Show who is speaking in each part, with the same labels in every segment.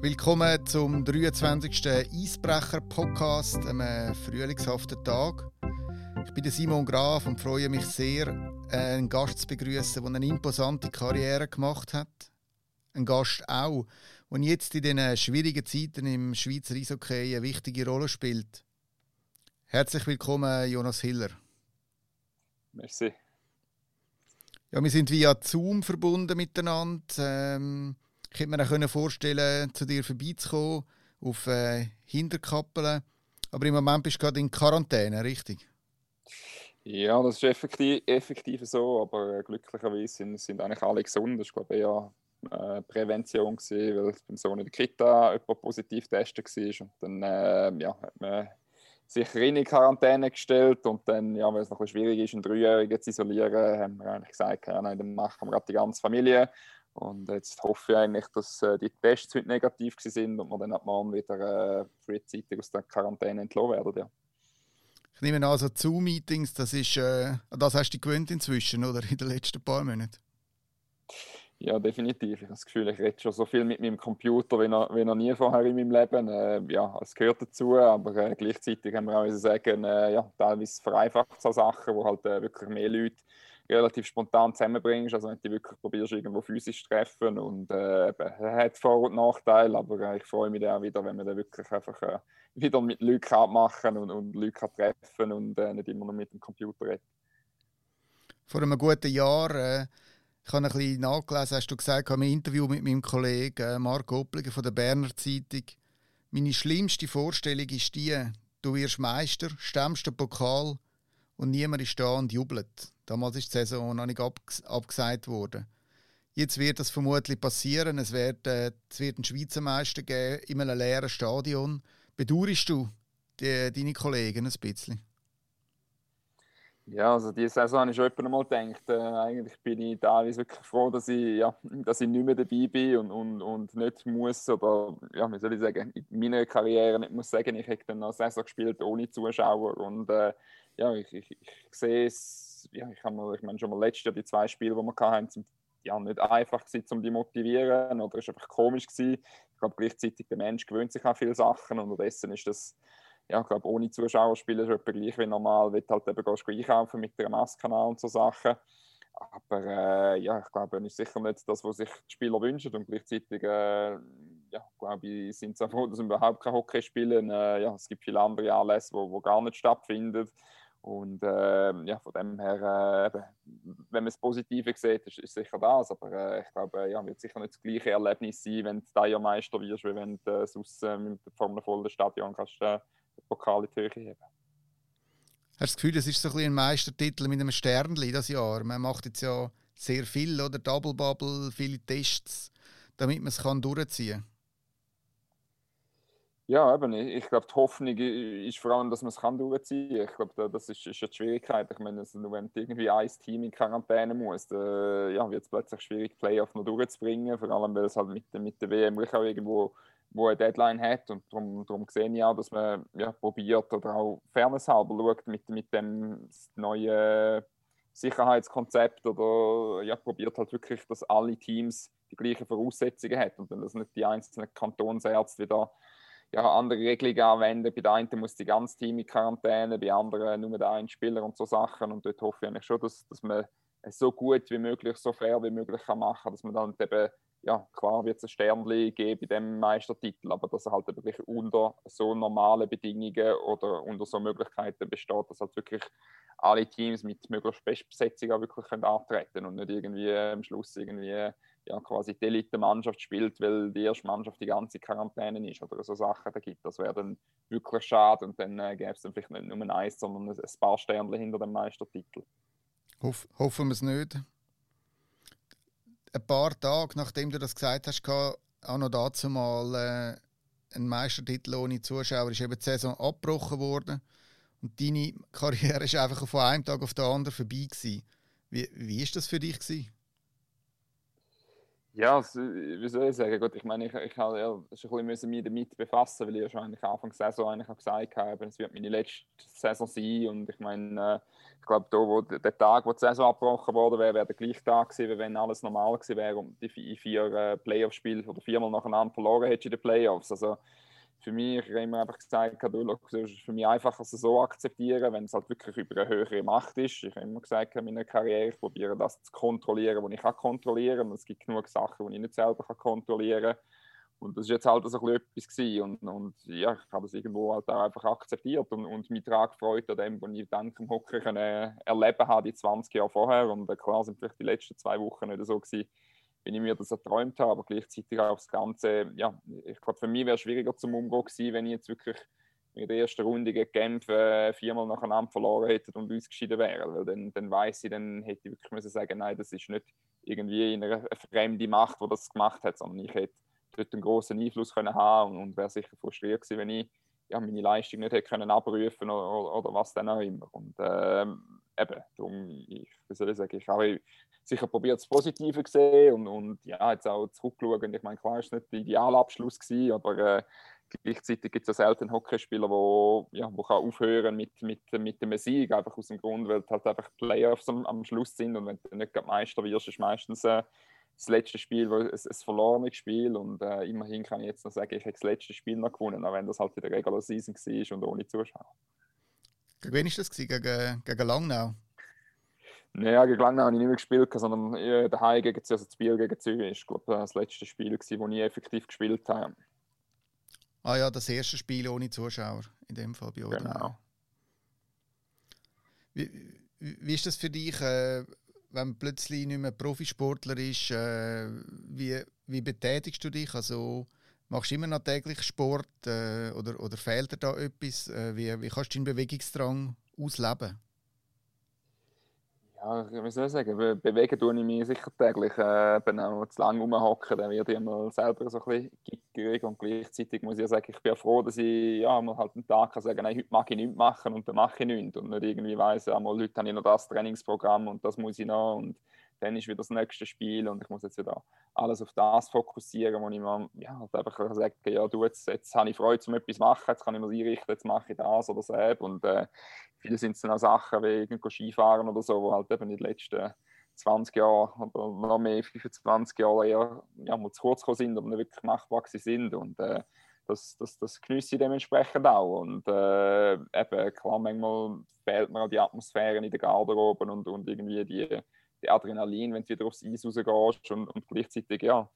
Speaker 1: Willkommen zum 23. Eisbrecher-Podcast, einem frühlingshaften Tag. Ich bin Simon Graf und freue mich sehr, einen Gast zu begrüßen, der eine imposante Karriere gemacht hat. Ein Gast auch, der jetzt in diesen schwierigen Zeiten im Schweizer Eishockey eine wichtige Rolle spielt. Herzlich willkommen, Jonas Hiller.
Speaker 2: Merci.
Speaker 1: Ja, wir sind via Zoom verbunden miteinander. Ähm, ich hätte mir auch vorstellen zu dir vorbeizukommen auf äh, Hinterkappeln. Aber im Moment bist du gerade in Quarantäne, richtig?
Speaker 2: Ja, das ist effektiv, effektiv so, aber äh, glücklicherweise sind, sind eigentlich alle gesund. Das war glaube ich eher äh, Prävention, gewesen, weil beim Sohn in der Kita jemand positiv getestet war. Und dann äh, ja, hat man sich in Quarantäne gestellt und dann, ja, weil es noch ein schwierig ist, einen Dreijährigen zu isolieren, haben wir eigentlich gesagt, ja, nein, dann machen wir gerade die ganze Familie. Und jetzt hoffe ich eigentlich, dass äh, die Tests heute negativ sind und wir dann ab morgen wieder äh, frühzeitig aus der Quarantäne entlassen werden. Ja.
Speaker 1: Ich nehme an, also Zoom-Meetings, das ist, äh, das hast du gewöhnt inzwischen, oder? In den letzten paar Monaten?
Speaker 2: Ja, definitiv. Ich habe das Gefühl, ich rede schon so viel mit meinem Computer wie noch, wie noch nie vorher in meinem Leben. Äh, ja, es gehört dazu, aber äh, gleichzeitig haben wir auch sagen, äh, ja, teilweise vereinfacht so Sachen, wo halt äh, wirklich mehr Leute relativ spontan zusammenbringst. Also wenn du wirklich probierst, irgendwo physisch zu treffen und äh, hat Vor- und Nachteile, aber äh, ich freue mich auch wieder, wenn wir dann wirklich einfach äh, wieder mit Leuten machen und, und Leute treffen und äh, nicht immer nur mit dem Computer reden.
Speaker 1: Vor einem guten Jahr, äh, ich habe ein bisschen nachgelesen, hast du gesagt, ich habe ein Interview mit meinem Kollegen äh, Marc Oppliger von der Berner Zeitung. Meine schlimmste Vorstellung ist die, du wirst Meister, stemmst den Pokal und niemand ist da und jubelt. Damals ist die Saison noch nicht abgesagt worden. Jetzt wird das vermutlich passieren. Es wird, äh, es wird einen Schweizer Meister geben in einem leeren Stadion. Bedauerst du die, deine Kollegen ein bisschen?
Speaker 2: Ja, also diese Saison habe ich schon einmal gedacht. Äh, eigentlich bin ich teilweise wirklich froh, dass ich, ja, dass ich nicht mehr dabei bin und, und, und nicht muss, oder ja, wie soll ich sagen, in meiner Karriere nicht muss sagen, ich habe dann eine Saison gespielt ohne Zuschauer und äh, ja, ich, ich, ich sehe es, ja, ich habe ich meine schon mal letztes Jahr die zwei Spiele, die wir hatten, sind ja nicht einfach gewesen, um die motivieren oder es war einfach komisch gewesen. Ich glaube gleichzeitig der Mensch gewöhnt sich an viele Sachen und unterdessen ist das ja, ich glaube, ohne Zuschauer spielen ist etwa gleich wie normal, wenn halt eben gehst, einkaufen mit einer Maske und so Sachen. Aber äh, ja, ich glaube, es ist sicher nicht das, was sich die Spieler wünschen. Und gleichzeitig äh, ja, glaube ich, sind sie froh, dass sie überhaupt kein Hockey spielen. Äh, ja, es gibt viele andere Anlässe, wo gar nicht stattfinden. Und äh, ja, von dem her, äh, wenn man das Positive sieht, ist, ist sicher das. Aber äh, ich glaube, ja, wird sicher nicht das gleiche Erlebnis sein, wenn du Meister wirst, wie wenn du äh, sonst äh, mit einem vollen Stadion kannst, äh, den Pokal in die Höhe heben
Speaker 1: Hast du das Gefühl, das ist so ein, Meistertitel mit einem Sternli das Jahr? Man macht jetzt ja sehr viel, oder? Double Bubble, viele Tests, damit man es durchziehen kann.
Speaker 2: Ja, eben. Ich glaube, die Hoffnung ist vor allem, dass man es durchziehen kann. Ich glaube, das ist, ist die Schwierigkeit. Ich meine, also, wenn irgendwie ein Team in Quarantäne muss, dann ja, wird es plötzlich schwierig, Playoff noch durchzubringen. Vor allem, weil es halt mit, mit der WM auch irgendwo wo eine Deadline hat. Und darum, darum sehe ich auch, dass man ja, probiert oder auch fairnesshalber schaut mit, mit dem neuen Sicherheitskonzept oder ja, probiert halt wirklich, dass alle Teams die gleichen Voraussetzungen haben und dann dass nicht die einzelnen Kantonsärzte wieder ja, andere Regelungen anwenden. Bei der einen muss die ganze Team in Quarantäne, bei anderen nur der ein Spieler und so Sachen. Und dort hoffe ich eigentlich schon, dass, dass man es so gut wie möglich, so fair wie möglich kann machen dass man dann eben, ja, klar wird es ein Sternchen geben bei dem Meistertitel, aber dass er halt wirklich unter so normalen Bedingungen oder unter so Möglichkeiten besteht, dass halt wirklich alle Teams mit möglichst Bestbesetzung auch wirklich können antreten und nicht irgendwie am Schluss irgendwie ja, quasi die Elite-Mannschaft spielt, weil die erste Mannschaft die ganze Quarantäne ist oder so Sachen da gibt. Das wäre dann wirklich schade und dann äh, gäbe es dann vielleicht nicht nur ein Eis, sondern ein paar Sternchen hinter dem Meistertitel.
Speaker 1: Hoff, hoffen wir es nicht. Ein paar Tage nachdem du das gesagt hast, auch noch dazu mal äh, ein Meistertitel ohne Zuschauer ist eben die Saison abgebrochen worden und deine Karriere ist einfach von einem Tag auf den anderen vorbei gewesen. Wie, wie ist das für dich gewesen?
Speaker 2: Ja, wie soll ich sagen? Gut, ich meine, ich, ich habe ja schon ein bisschen mich damit befassen, weil ich ja schon eigentlich Anfang der Saison eigentlich gesagt habe, es wird meine letzte Saison sein. Und ich meine, äh, ich glaube, da, wo der Tag, wo die Saison abgebrochen wurde, wäre, wäre der gleiche Tag gewesen, wenn alles normal gewesen wäre und die vier äh, Playoff-Spiele oder viermal nacheinander verloren hättest in den Playoffs. Also, für mich, ich habe immer einfach gesagt, es ist für mich einfacher, es so akzeptieren, wenn es halt wirklich über eine höhere Macht ist. Ich habe immer gesagt in meiner Karriere, ich probiere das zu kontrollieren, was ich kann kontrollieren kann. Es gibt genug Sachen, die ich nicht selber kontrollieren kann. Und das war jetzt halt so etwas gewesen. Und, und ja, ich habe das irgendwo halt auch einfach akzeptiert und, und mich daran gefreut, an dem, was ich dann vom Hockey erleben habe, die 20 Jahre vorher. Und klar sind vielleicht die letzten zwei Wochen nicht so gewesen, wenn ich mir das erträumt habe, aber gleichzeitig auch das Ganze, ja, ich glaube, für mich wäre es schwieriger zum Umgehen gewesen, wenn ich jetzt wirklich in der ersten Runde gegen Genf äh, viermal nacheinander verloren hätte und ausgeschieden wäre. Weil dann, dann weiß ich, dann hätte ich wirklich müssen sagen, nein, das ist nicht irgendwie eine, eine fremde Macht, die das gemacht hat, sondern ich hätte dort einen großen Einfluss können haben und, und wäre sicher frustriert gewesen, wenn ich ja, meine Leistung nicht hätte können abrufen oder, oder was dann auch immer. Und ähm, eben, darum, ich, wie soll ich sagen, ich habe sicher probiert, das Positive zu sehen und, und ja, jetzt auch zurückschauen. Ich meine, klar, es war nicht der Idealabschluss, gewesen, aber äh, gleichzeitig gibt es ja selten Hockeyspieler, wo, ja, wo kann aufhören mit, mit, mit dem Sieg, einfach aus dem Grund, weil halt einfach Playoffs am, am Schluss sind und wenn du nicht Meister wirst, ist meistens äh, das letzte Spiel ein, ein verlorenes Spiel und äh, immerhin kann ich jetzt noch sagen, ich habe das letzte Spiel noch gewonnen, auch wenn das halt in der Regular Season war und ohne Zuschauer.
Speaker 1: Gegen wen war das? Gegen, gegen Langnau?
Speaker 2: Naja, gegen Langnau habe ich nicht mehr gespielt, sondern äh, daheim gegen also das Spiel gegen Zürich. Ich glaube, das letzte Spiel, das ich effektiv gespielt habe.
Speaker 1: Ah ja, das erste Spiel ohne Zuschauer, in dem Fall bei
Speaker 2: euch. Genau.
Speaker 1: Wie, wie ist das für dich, äh, wenn man plötzlich nicht mehr Profisportler ist? Äh, wie, wie betätigst du dich? Also, machst du immer noch täglich Sport äh, oder, oder fehlt dir da etwas? Äh, wie, wie kannst du deinen Bewegungsdrang ausleben?
Speaker 2: Ja, wie soll ich sagen, bewegen tue ich mich sicher täglich. Äh, wenn auch zu lange rumhocken, dann werde ich mal selber so ein bisschen gierig und gleichzeitig muss ich sagen, ich bin froh, dass ich ja, mal halt einen Tag kann sagen, nein, heute mag ich nichts machen und dann mache ich nichts und nicht irgendwie weiss, ja, mal heute habe ich noch das Trainingsprogramm und das muss ich noch und dann ist wieder das nächste Spiel und ich muss jetzt wieder alles auf das fokussieren, wo ich mir ja, halt einfach sagen ja, du, jetzt, jetzt habe ich Freude, um etwas zu machen, jetzt kann ich mir einrichten, jetzt mache ich das oder so. Und äh, viele sind es dann auch Sachen wie irgendwo Skifahren oder so, wo halt eben in den letzten 20 Jahren oder noch mehr, 25 Jahre eher ja, mal zu kurz gekommen sind oder nicht wirklich machbar sind. Und äh, das, das, das genieße ich dementsprechend auch. Und äh, eben, klar, manchmal fehlt mir auch die Atmosphäre in der Garderobe und, und irgendwie die Adrenalin, wenn du wieder aufs Eis rausgehst und, und gleichzeitig, ja,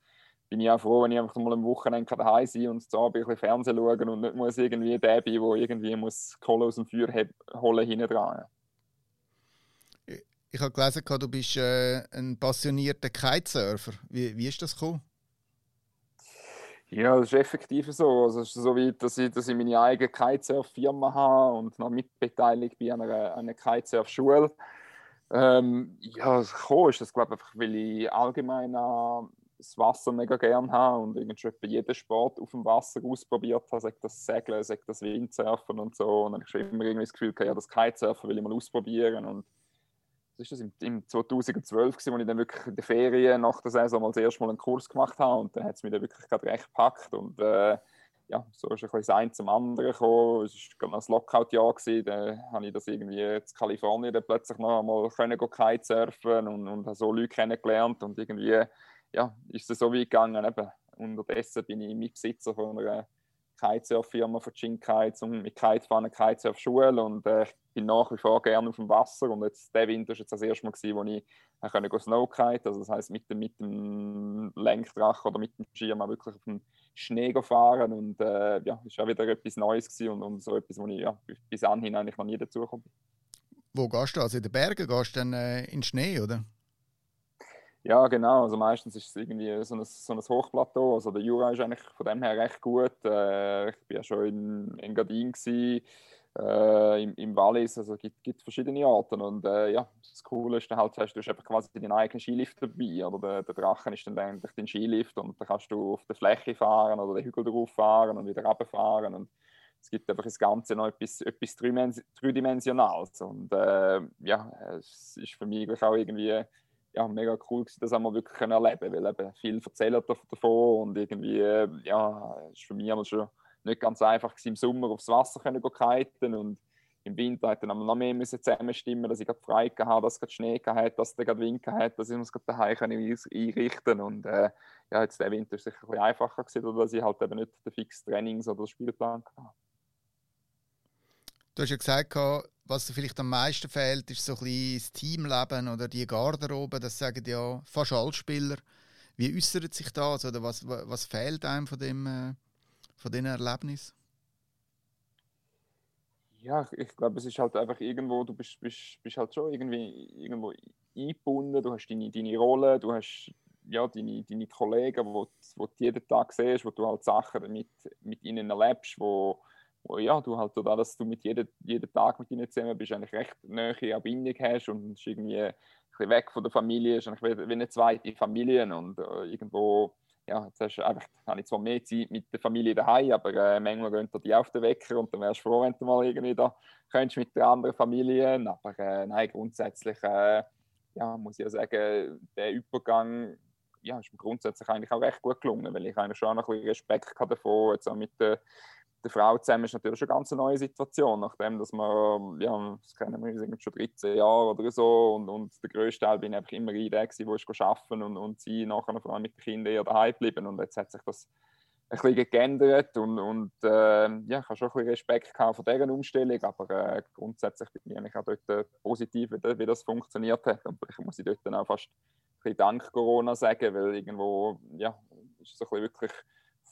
Speaker 2: bin ich auch froh, wenn ich einfach mal am Wochenende daheim sein und zu Abend ein bisschen Fernsehen schauen und nicht muss irgendwie der bin, der irgendwie muss Kohle aus dem Feuer holen hinten dran.
Speaker 1: Ich, ich habe gelesen, du bist äh, ein passionierter Kitesurfer. Wie, wie ist das gekommen?
Speaker 2: Ja, das ist effektiv so. Also, es ist so weit, dass ich, dass ich meine eigene Kitesurf-Firma habe und noch mitbeteiligt bin an einer, einer Kitesurf-Schule. Ähm, ja, gekommen ist das, glaube ich, weil ich allgemein das Wasser mega gerne habe und irgendwie bei jedem Sport auf dem Wasser ausprobiert habe, sagt das Segeln, sagt das Windsurfen und so. Und dann habe ich schon immer irgendwie das Gefühl, ja, das Kitesurfen will ich mal ausprobieren. Und das ist das im, im 2012, als ich dann wirklich in der Ferien nach der Saison mal das erste Mal einen Kurs gemacht habe. Und dann hat es mich dann wirklich gerade recht gepackt. Und äh, ja, so ist ein bisschen das eine zum anderen gekommen. Es war noch ein Lockout-Jahr, da habe ich das irgendwie in Kalifornien dann plötzlich noch einmal können Kitesurfen und, und so Leute kennengelernt und irgendwie ja, ist es so weit gegangen. Eben. Unterdessen bin ich Mitbesitzer von einer Kitesurf-Firma von Chin Kites und mit Kitefahren Kitesurf-Schule und äh, ich bin nach wie vor gerne auf dem Wasser und jetzt der Winter war jetzt das erste Mal, gewesen, wo ich äh, konnte Snowkite, also das heißt mit dem, mit dem Lenkdrache oder mit dem Schirm wirklich auf dem Schnee fahren und äh, ja, war auch wieder etwas Neues gewesen und, und so etwas, wo ich ja, bis anhin eigentlich noch nie dazugekommen bin.
Speaker 1: Wo gehst du? Also in den Bergen gehst du dann äh, in den Schnee, oder?
Speaker 2: Ja, genau. Also meistens ist es irgendwie so ein, so ein Hochplateau. Also der Jura ist eigentlich von dem her recht gut. Äh, ich war ja schon in Engadin, äh, im, im Wallis. Also es gibt, gibt verschiedene Orte. Und äh, ja, das Coole ist dann halt, hast, du hast einfach quasi deinen eigenen Skilift dabei. Oder der, der Drachen ist dann eigentlich dein Skilift und da kannst du auf der Fläche fahren oder den Hügel drauf fahren und wieder runterfahren. Und es gibt einfach das Ganze noch etwas, etwas Dreidimensionales. Und äh, ja, es ist für mich auch irgendwie ja, mega cool gewesen, das einmal wirklich erleben weil eben viel erzählt davon und irgendwie, ja, ist für mich schon nicht ganz einfach gewesen, im Sommer aufs Wasser können kiten und im Winter hat dann noch mehr müssen zusammenstimmen, dass ich gerade frei hatte, dass es Schnee hatte, dass es gerade Wind hatte, dass ich es gerade daheim einrichten und äh, ja, jetzt der Winter ist sicher ein bisschen einfacher gewesen, dass ich halt eben nicht den fixen Trainings- oder Spielplan hatte.
Speaker 1: Du hast ja gesagt, was dir vielleicht am meisten fehlt, ist so ein bisschen das Teamleben oder die Garderobe. Das sagen ja fast alle Spieler. Wie äußert sich das oder was, was fehlt einem von dem äh, von diesen Erlebnis?
Speaker 2: Ja, ich glaube, es ist halt einfach irgendwo, du bist, bist, bist halt schon irgendwie irgendwo eingebunden, du hast deine, deine Rolle, du hast ja, deine, deine Kollegen, die du jeden Tag siehst, wo du halt Sachen mit, mit ihnen erlebst, wo, wo ja, du halt da, dass du mit jedem, jeden Tag mit ihnen zusammen bist, eigentlich recht nahe Bindung hast und ist irgendwie ein bisschen weg von der Familie, ist eigentlich wie eine zweite Familie und äh, irgendwo ja, jetzt hast du einfach, habe ich zwar mehr Zeit mit der Familie daheim, aber äh, manchmal gehen die auf den Wecker und dann wärst du froh, wenn du mal irgendwie da könntest mit der anderen Familie. Aber äh, nein, grundsätzlich äh, ja, muss ich ja sagen, der Übergang ja, ist mir grundsätzlich eigentlich auch recht gut gelungen, weil ich eigentlich schon ein bisschen Respekt hatte davon, jetzt auch mit der der Frau zusammen ist natürlich schon eine ganz neue Situation, nachdem dass wir, ja, das kennen wir schon 13 Jahre oder so und, und der größte Teil bin einfach immer ich der wo ich arbeiten und, und sie nachher vor allem mit den Kindern eher daheim geblieben und jetzt hat sich das ein bisschen geändert und, und äh, ja, ich habe schon ein bisschen Respekt gehabt von dieser Umstellung, aber äh, grundsätzlich bin ich eigentlich auch dort äh, positiv, wie, wie, das funktioniert hat und ich muss ich dort dann auch fast ein bisschen Dank Corona sagen, weil irgendwo, ja, ist es ein bisschen wirklich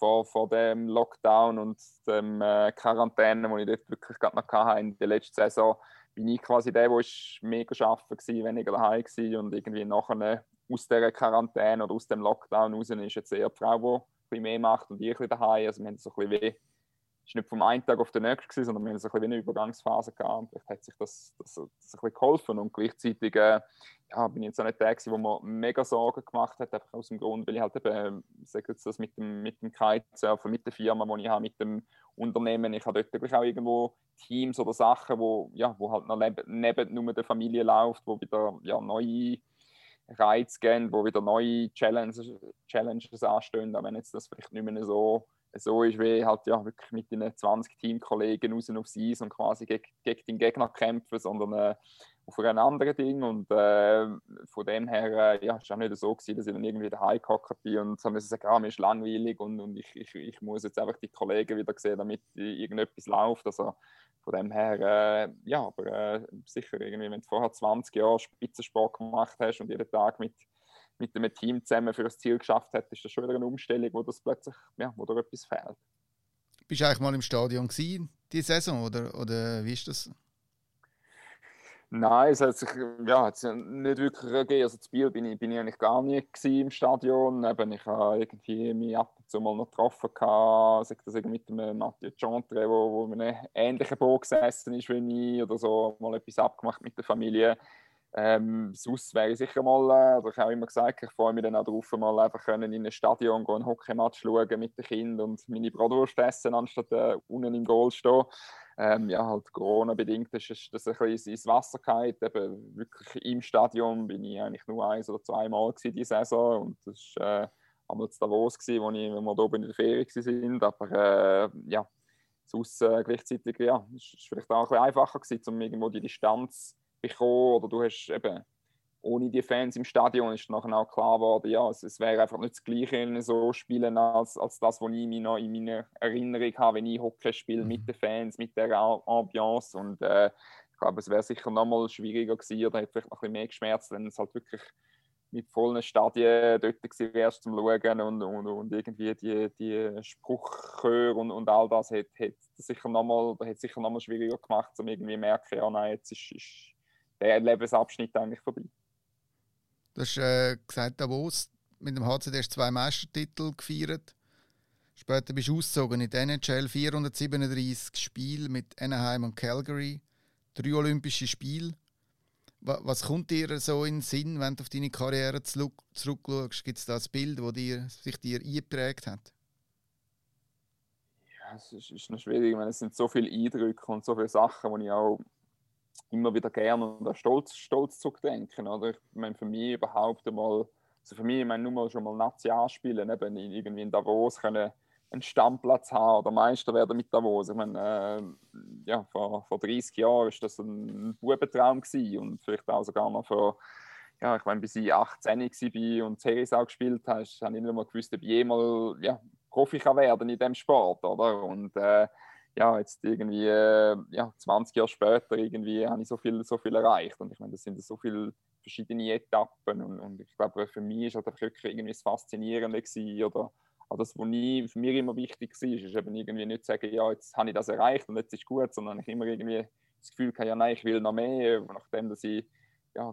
Speaker 2: vor, vor dem Lockdown und dem äh, Quarantäne, die ich dort wirklich gerade noch hatte, in der letzten Saison, bin ich quasi der, der mega arbeiten war, weniger daheim war und irgendwie nachher aus dieser Quarantäne oder aus dem Lockdown raus ist jetzt eher die Frau, die ein bisschen mehr macht und ich ein bisschen daheim. Also wir haben so ein bisschen wie ist nicht vom einen Tag auf den nächsten, gewesen, sondern wir haben so ein eine Übergangsphase gehabt. Vielleicht hat sich das, das, das ein bisschen geholfen. Und gleichzeitig äh, ja, bin ich jetzt auch nicht der, der mir mega Sorgen gemacht hat, einfach aus dem Grund, weil ich halt eben, sage jetzt das mit dem, mit dem Kitesurfen, mit der Firma, die ich habe, mit dem Unternehmen, ich habe dort auch irgendwo Teams oder Sachen, wo, ja, wo halt noch neben, neben nur der Familie läuft, wo wieder ja, neue Reize gehen, wo wieder neue Challenges, Challenges anstehen, auch wenn jetzt das vielleicht nicht mehr so so ist wie halt ja wirklich mit den 20 Teamkollegen raus aufs Eis und quasi gegen, gegen den Gegner kämpfen, sondern äh, auf ein anderes Ding. Und äh, von dem her äh, ja, ist auch nicht so gewesen, dass ich dann irgendwie daheim gehockt bin und haben sagen, ah, mir ist langweilig und, und ich, ich, ich muss jetzt einfach die Kollegen wieder sehen, damit irgendetwas läuft, also von dem her, äh, ja, aber äh, sicher irgendwie, wenn du vorher 20 Jahre Spitzensport gemacht hast und jeden Tag mit mit einem Team zusammen für das Ziel geschafft hat, ist das schon wieder eine Umstellung, wo das plötzlich, ja, wo da etwas fehlt.
Speaker 1: Bist du eigentlich mal im Stadion gewesen, die Saison, oder, oder wie ist das?
Speaker 2: Nein, es hat sich ja, hat sich nicht wirklich gegeben. Also, zu Biel bin ich, bin ich eigentlich gar nicht im Stadion. Eben, ich habe irgendwie mich ab und zu mal noch getroffen, sei das mit dem Mathieu Chantre, wo, wo in einem ähnlichen Boot gesessen ist wie ich, oder so, mal etwas abgemacht mit der Familie. Ähm, sonst wäre ich sicher mal, äh, oder ich habe immer gesagt, ich freue mich dann auch darauf, mal einfach können in ein Stadion gehen, einen Hockeymatch schauen mit den Kindern und meine Bratwurst essen, anstatt äh, unten im Goal stehen. Ähm, ja, halt Corona-bedingt ist, das ein bisschen ins Wasser gefallen. Eben wirklich im Stadion bin ich eigentlich nur eins oder zweimal diese Saison und das war äh, einmal zu Davos, gewesen, wo, ich, wo wir oben in der Ferie waren. Aber äh, ja, sonst äh, gleichzeitig, ja, ist, ist vielleicht auch ein bisschen einfacher gewesen, um irgendwo die Distanz bekommen oder du hast eben ohne die Fans im Stadion ist nachher auch klar geworden, ja, es, es wäre einfach nicht das Gleiche so Spielen als, als das, was ich mir noch in meiner Erinnerung habe, wenn ich Hockey spiele mit mhm. den Fans, mit der Ambiance und äh, ich glaube, es wäre sicher noch mal schwieriger gewesen oder hätte vielleicht noch ein bisschen mehr geschmerzt, wenn es halt wirklich mit vollen Stadien dort gewesen wärst zum Schauen und, und, und irgendwie die, die Spruchchöre und, und all das hätte, hätte sicher noch mal, hätte sicher noch mal schwieriger gemacht, um irgendwie zu merken, ja nein, jetzt ist, ist der Lebensabschnitt eigentlich vorbei.
Speaker 1: Du hast äh, gesagt, Davos mit dem HCD hast zwei Meistertitel gefeiert. Später bist du ausgezogen in die NHL 437 Spiele mit Anaheim und Calgary, drei Olympische Spiele. Was kommt dir so in den Sinn, wenn du auf deine Karriere zurückschaust? Gibt es da ein Bild, das sich dir eingeprägt hat?
Speaker 2: Ja, es ist, ist noch schwierig. Ich meine, es sind so viele Eindrücke und so viele Sachen, die ich auch immer wieder gerne und stolz, stolz zurückdenken. Oder? Ich meine, für mich überhaupt einmal, also für mich, ich meine, nur mal schon mal Nazi spielen, eben irgendwie in Davos können einen Stammplatz haben oder Meister werden mit Davos. Ich meine, äh, ja, vor, vor 30 Jahren war das ein Bubentraum und vielleicht auch sogar noch vor, ja, ich meine, bis ich 18 war und Series auch gespielt habe, habe ich nicht mal gewusst, ob ich jemals ja, Profi kann werden in diesem Sport, oder? Und äh, ja, jetzt irgendwie äh, ja, 20 Jahre später irgendwie habe ich so viel, so viel erreicht. Und ich meine, das sind so viele verschiedene Etappen. Und, und ich glaube, für mich war das wirklich irgendwie das Faszinierende gewesen, oder das, was nie, für mich immer wichtig war, ist eben irgendwie nicht zu sagen, ja, jetzt habe ich das erreicht und jetzt ist gut, sondern ich immer irgendwie das Gefühl hatte, ja, nein, ich will noch mehr. Nachdem dass ich ja,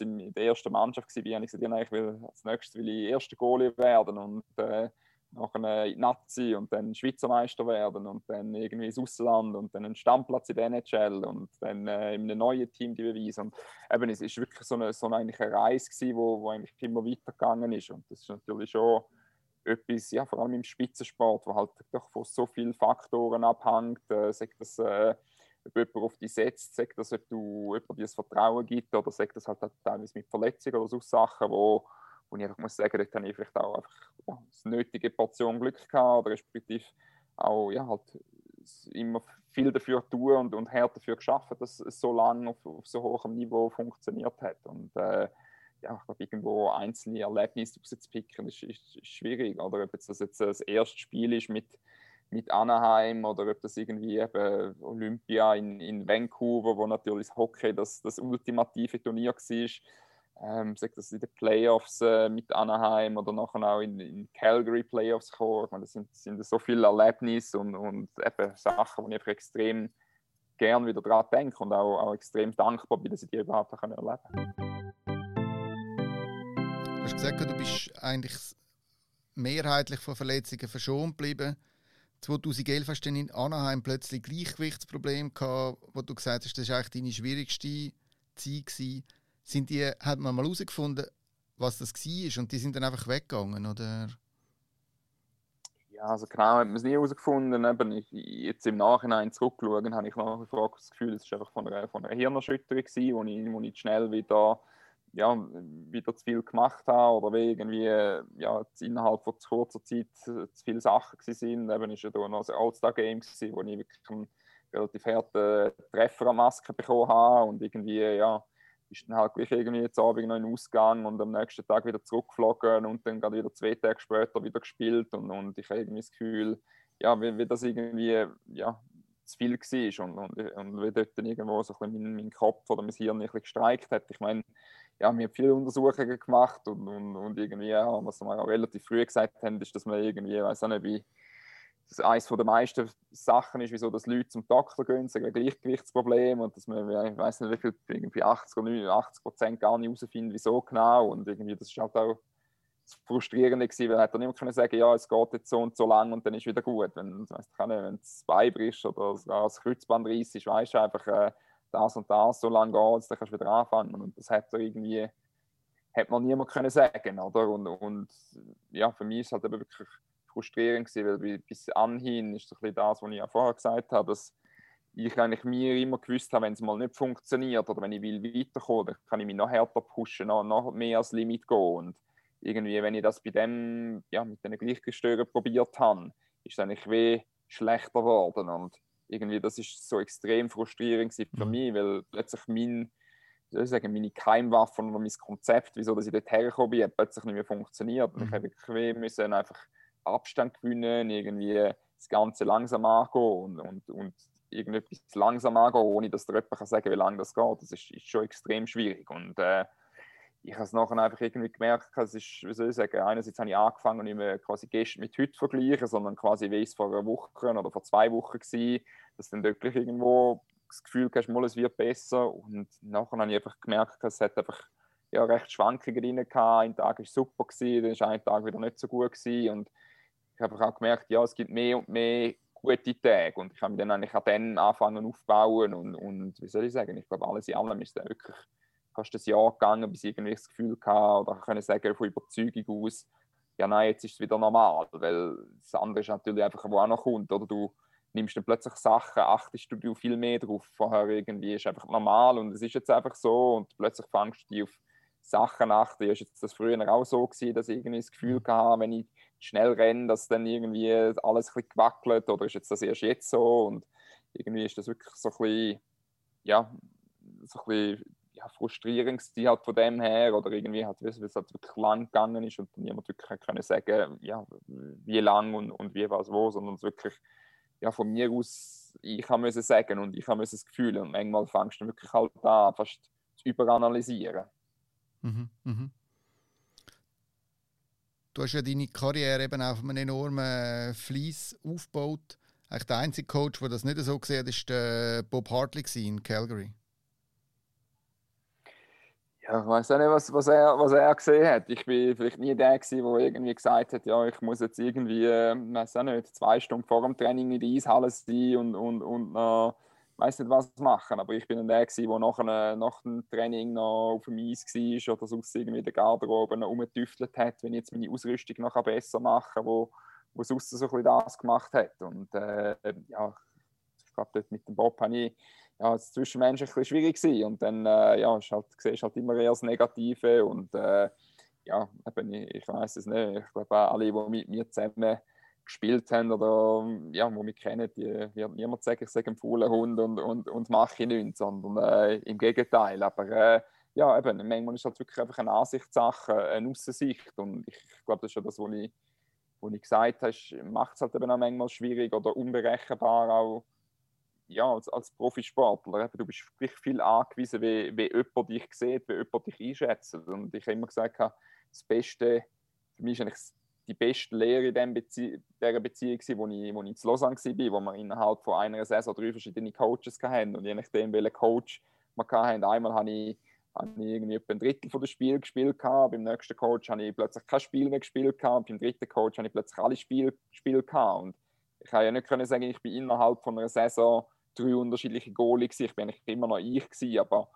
Speaker 2: in der ersten Mannschaft war, habe ich gesagt, ja, nein, ich will als nächstes will ich erster Goalie werden und äh, nachher Nazi und dann Schweizer Meister werden und dann irgendwie ins Ausland und dann einen Stammplatz in der NHL und dann äh, in einem neuen Team die Beweise. Und eben, es ist wirklich so eine, so eine, eine Reise gewesen, wo, wo eigentlich immer weitergegangen ist und das ist natürlich schon etwas, ja, vor allem im Spitzensport, wo halt doch von so vielen Faktoren abhängt, äh, sagt das, äh, ob jemand auf dich setzt, sagt das, ob du ob dir das Vertrauen gibt oder sagt das halt teilweise mit Verletzungen oder so Sachen, wo, wo ich einfach muss sagen, dort habe ich vielleicht auch einfach eine nötige Portion Glück gehabt oder respektive auch ja, halt immer viel dafür tun und, und hart dafür geschaffen, dass es so lange auf, auf so hohem Niveau funktioniert hat und äh, ja, ich glaube, irgendwo einzelne Erlebnisse rauszupicken, ist, ist, ist schwierig. Oder ob das jetzt das erste Spiel ist mit, mit Anaheim oder ob das irgendwie eben Olympia in, in Vancouver, wo natürlich das Hockey das, das ultimative Turnier war. Ähm, sagt das in den Playoffs äh, mit Anaheim oder nachher auch in, in Calgary Playoffs gekommen. Ich meine, das sind, sind so viele Erlebnisse und, und eben Sachen, wo ich einfach extrem gern wieder daran denke und auch, auch extrem dankbar bin, dass ich die überhaupt erleben kann
Speaker 1: hast gesagt, du bist eigentlich mehrheitlich von Verletzungen verschont geblieben. 2011 hast du in Anaheim plötzlich Gleichgewichtsprobleme gehabt, wo du gesagt hast, das war eigentlich deine schwierigste Zeit gewesen. Sind die, hat man mal herausgefunden, was das war und die sind dann einfach weggegangen, oder?
Speaker 2: Ja, also genau hat man es nie herausgefunden. Eben, ich, jetzt im Nachhinein zurückschauen, habe ich nach wie vor das Gefühl, es war einfach von einer, von einer Hirnerschütterung, gewesen, wo ich, wo ich schnell wieder ja, wieder zu viel gemacht habe oder wie irgendwie ja, innerhalb von zu kurzer Zeit zu viele Sachen waren. Eben ist ja da noch ein All-Star-Game, wo ich wirklich einen relativ harten Treffer an Maske bekommen habe und irgendwie, ja, ist dann halt gleich irgendwie jetzt Abend noch in Ausgang und am nächsten Tag wieder zurückgeflogen und dann gerade wieder zwei Tage später wieder gespielt und, und ich habe irgendwie das Gefühl, ja, wie, wie das irgendwie, ja, zu viel war und, und, und wie dort dann irgendwo so ein bisschen mein, mein Kopf oder mein Hirn ein gestreikt hat. Ich meine, ja, wir haben viele Untersuchungen gemacht und, und, und irgendwie, was wir auch relativ früh gesagt haben, ist, dass man irgendwie, ich weiß auch nicht, wie das eines der meisten Sachen ist, wieso dass Leute zum Doktor gehen, sagen Gleichgewichtsproblem und dass man, ich weiß nicht wie viel, irgendwie 80 oder 89 Prozent gar nicht herausfinden, wieso genau und irgendwie, das ist halt auch das Frustrierende gewesen, weil er dann immer können sagen, ja, es geht jetzt so und so lang und dann ist wieder gut. Wenn, nicht, wenn das Bein bricht oder das Kreuzband reißt, weißt du einfach, äh, das und das so lange geht, dann kannst du wieder anfangen. Und das hat irgendwie, hat man niemand können sagen, oder? Und, und ja, für mich ist es halt eben wirklich frustrierend gewesen, weil bis anhin ist so ein bisschen das, was ich ja vorher gesagt habe, dass ich eigentlich mir immer gewusst habe, wenn es mal nicht funktioniert oder wenn ich will weiterkommen, dann kann ich mich noch härter pushen, noch, noch mehr als Limit gehen. Und irgendwie, wenn ich das bei dem, ja, mit den Gleichgesteuern probiert habe, ist es eigentlich weh schlechter geworden. Und irgendwie, das ist so extrem frustrierend für mhm. mich, weil plötzlich mein, soll ich sagen, meine Keimwaffe oder mein Konzept, wieso dass ich dort hergekommen bin, plötzlich nicht mehr funktioniert. Und ich mhm. habe wirklich müssen einfach Abstand gewinnen, irgendwie das Ganze langsam angehen und, und, und irgendetwas langsam angehen, ohne dass der jemand sagen kann, wie lange das geht. Das ist, ist schon extrem schwierig. Und äh, ich habe es nachher einfach irgendwie gemerkt, es ist, wie soll ich sagen, einerseits habe ich angefangen, nicht mehr quasi gestern mit heute vergleichen, sondern quasi wie es vor einer Woche oder vor zwei Wochen war, dass dann wirklich irgendwo das Gefühl hast, mal, es wird besser und nachher habe ich einfach gemerkt, es hat einfach ja, recht Schwankungen drin gehabt. Ein Tag war super, gewesen, dann war ein Tag wieder nicht so gut gewesen. und ich habe auch gemerkt, ja, es gibt mehr und mehr gute Tage und ich habe mich dann eigentlich an den anfangen aufbauen und, und wie soll ich sagen, ich glaube, alles in allem ist dann wirklich fast ein Jahr gegangen, bis ich irgendwie das Gefühl hatte oder können sagen von Überzeugung aus, ja nein, jetzt ist es wieder normal, weil das andere ist natürlich einfach, wo auch noch kommt, oder du nimmst dann plötzlich Sachen, achtest du viel mehr drauf. Vorher irgendwie ist einfach normal und es ist jetzt einfach so und plötzlich fängst du dich auf Sachen achten. Ist jetzt das früher auch so gewesen, dass ich irgendwie das Gefühl hatte, wenn ich schnell renne, dass dann irgendwie alles ein bisschen gewackelt oder ist jetzt das erst jetzt so und irgendwie ist das wirklich so ein bisschen, ja, so ein bisschen ja, frustrierend halt von dem her oder irgendwie weil es halt wirklich lang gegangen ist und niemand wirklich können sagen, ja, wie lang und, und wie was wo, sondern es wirklich ja, von mir aus, ich habe müssen sagen und ich habe das Gefühl und manchmal fängst du wirklich halt an, fast zu überanalysieren. Mhm, mhm.
Speaker 1: Du hast ja deine Karriere eben auf einem enormen Fleiss aufgebaut. Eigentlich der einzige Coach, der das nicht so gesehen hat, ist der Bob Hartley in Calgary.
Speaker 2: Ja, ich weiß auch nicht, was, was, er, was er gesehen hat. Ich bin vielleicht nie der der irgendwie gesagt hat, ja, ich muss jetzt irgendwie, äh, weiß auch nicht, zwei Stunden vor dem Training in der Eishalle sein und, und, und äh, weiß nicht, was machen. Aber ich bin dann der der nach, nach dem Training noch auf dem Eis war oder sonst irgendwie in der Garderobe noch rumgetüftelt hat, wenn ich jetzt meine Ausrüstung noch besser machen wo, wo sonst so ein bisschen das gemacht hat. Und äh, ja, ich glaube, dort mit dem Bob habe ich ja, es zwischenmenschlich ein bisschen schwierig gewesen. Und dann äh, ja, ist halt, siehst halt immer eher das Negative. Und äh, ja, eben, ich, ich weiß es nicht. Ich glaube, alle, die mit mir zusammen gespielt haben oder ja, die mich kennen, die wird niemand sagen, ich sage einen faulen Hund und, und, und mache nichts, sondern äh, im Gegenteil. Aber äh, ja, eben, manchmal ist halt wirklich einfach eine Ansichtssache, eine Aussicht. Und ich glaube, das ist ja das, was ich, was ich gesagt habe, macht es halt eben auch manchmal schwierig oder unberechenbar auch ja, als, als Profisportler, du bist wirklich viel angewiesen, wie, wie jemand dich sieht, wie jemand dich einschätzt. Und ich habe immer gesagt, das Beste, für mich ist eigentlich die beste Lehre in Bezie dieser Beziehung, wo ich, wo ich in Lausanne war, wo wir innerhalb von einer Saison drei verschiedene Coaches hatten. Und je nachdem, welchen Coach wir hatten, einmal habe ich, habe ich irgendwie etwa ein Drittel des Spiels gespielt, beim nächsten Coach habe ich plötzlich kein Spiel mehr gespielt, beim dritten Coach habe ich plötzlich alle Spiele gespielt. Und ich kann ja nicht können sagen, ich bin innerhalb von einer Saison drei unterschiedliche Goalies. Ich bin eigentlich immer noch ich gewesen, aber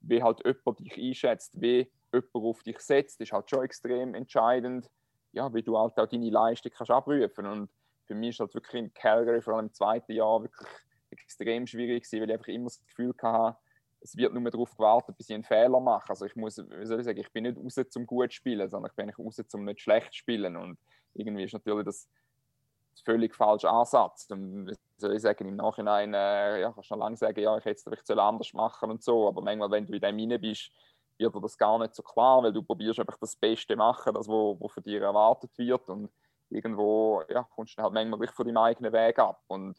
Speaker 2: wie halt jemand dich einschätzt, wie jemand auf dich setzt, ist halt schon extrem entscheidend, ja, wie du halt auch deine Leistung kannst abrufen und für mich ist halt wirklich in Calgary, vor allem im zweiten Jahr, wirklich extrem schwierig gewesen, weil ich einfach immer das Gefühl hatte, es wird nur darauf gewartet, bis ich einen Fehler mache. Also ich muss, wie soll ich sagen, ich bin nicht raus zum gut spielen, sondern ich bin raus zum nicht schlecht spielen und irgendwie ist natürlich das völlig falscher Ansatz. Und soll ich sagen, im Nachhinein äh, ja, kannst du noch lange sagen, ja, ich hätte es vielleicht anders machen und so, aber manchmal, wenn du in dem rein bist, wird dir das gar nicht so klar, weil du probierst einfach das Beste machen, das, was von dir erwartet wird und irgendwo ja, kommst du halt manchmal von deinem eigenen Weg ab und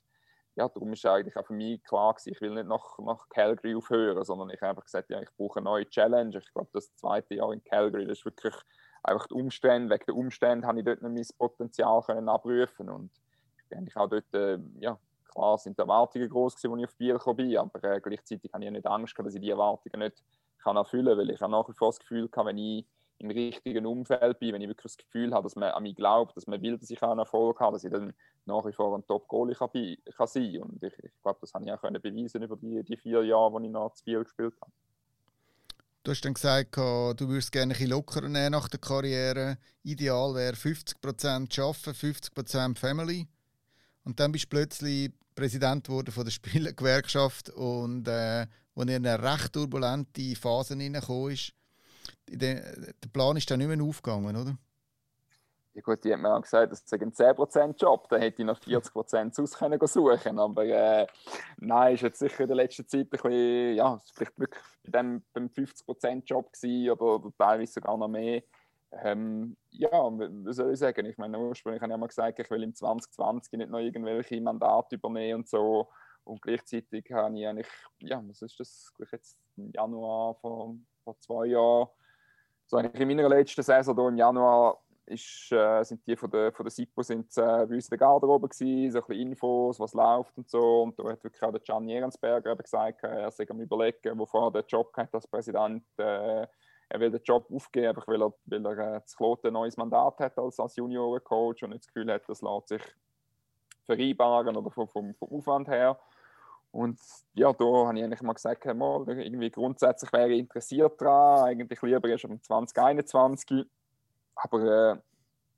Speaker 2: ja, darum ist eigentlich auch für mich klar gewesen, ich will nicht nach, nach Calgary aufhören, sondern ich habe einfach gesagt, ja, ich brauche eine neue Challenge. Ich glaube, das zweite Jahr in Calgary, das ist wirklich einfach die Umstände, wegen der Umstände habe ich dort nicht mein Potenzial können abrufen und ich bin eigentlich auch dort, äh, ja, klar sind die Erwartungen groß gewesen, als ich auf Biel gekommen bin, aber äh, gleichzeitig habe ich nicht Angst dass ich die Erwartungen nicht kann erfüllen weil ich habe nach wie vor das Gefühl habe, wenn ich im richtigen Umfeld bin, wenn ich wirklich das Gefühl habe, dass man an mich glaubt, dass man will, dass ich einen Erfolg habe, dass ich dann nach wie vor ein Top-Goalie kann, kann sein Und ich, ich glaube, das habe ich auch können beweisen über die, die vier Jahre, die ich nach Biel gespielt habe.
Speaker 1: Du hast dann gesagt, du würdest gerne ein lockerer nehmen nach der Karriere. Ideal wäre 50% arbeiten, 50% Family. Und dann bist du plötzlich Präsident geworden von der Spielergewerkschaft und äh, wo in eine recht turbulente Phase hineingekommen ist, der, Plan ist dann nicht mehr aufgegangen, oder?
Speaker 2: Ja gut, die hat mir auch gesagt, das ist ein 10% Job, dann hätte ich noch 40% sonst können suchen Aber äh, nein, ist jetzt sicher in der letzten Zeit ein bisschen, ja, vielleicht wirklich dem, beim 50% Job gewesen oder, oder teilweise sogar noch mehr. Ähm, ja, was soll ich sagen? Ich meine, ursprünglich habe ich immer gesagt, ich will im 2020 nicht noch irgendwelche Mandate übernehmen und so. Und gleichzeitig habe ich eigentlich, ja, was ist das, jetzt im Januar vor, vor zwei Jahren, so eigentlich in meiner letzten Saison hier im Januar ist, äh, sind die von der, von der SIPO sind, äh, bei uns in der Garderobe gewesen, so ein bisschen Infos, was läuft und so. Und da hat wirklich auch der Gianni Ehrensberger gesagt, äh, er sei am überlegen, wovor er den Job hat als Präsident. Äh, er will den Job aufgeben, einfach weil er, weil er äh, zu Kloten ein neues Mandat hat als, als Juniorencoach und nicht das Gefühl hat, das lässt sich vereinbaren oder vom, vom, vom Aufwand her. Und ja, da habe ich eigentlich mal gesagt, mal, irgendwie grundsätzlich wäre ich interessiert daran, eigentlich lieber erst um 2021. Aber äh,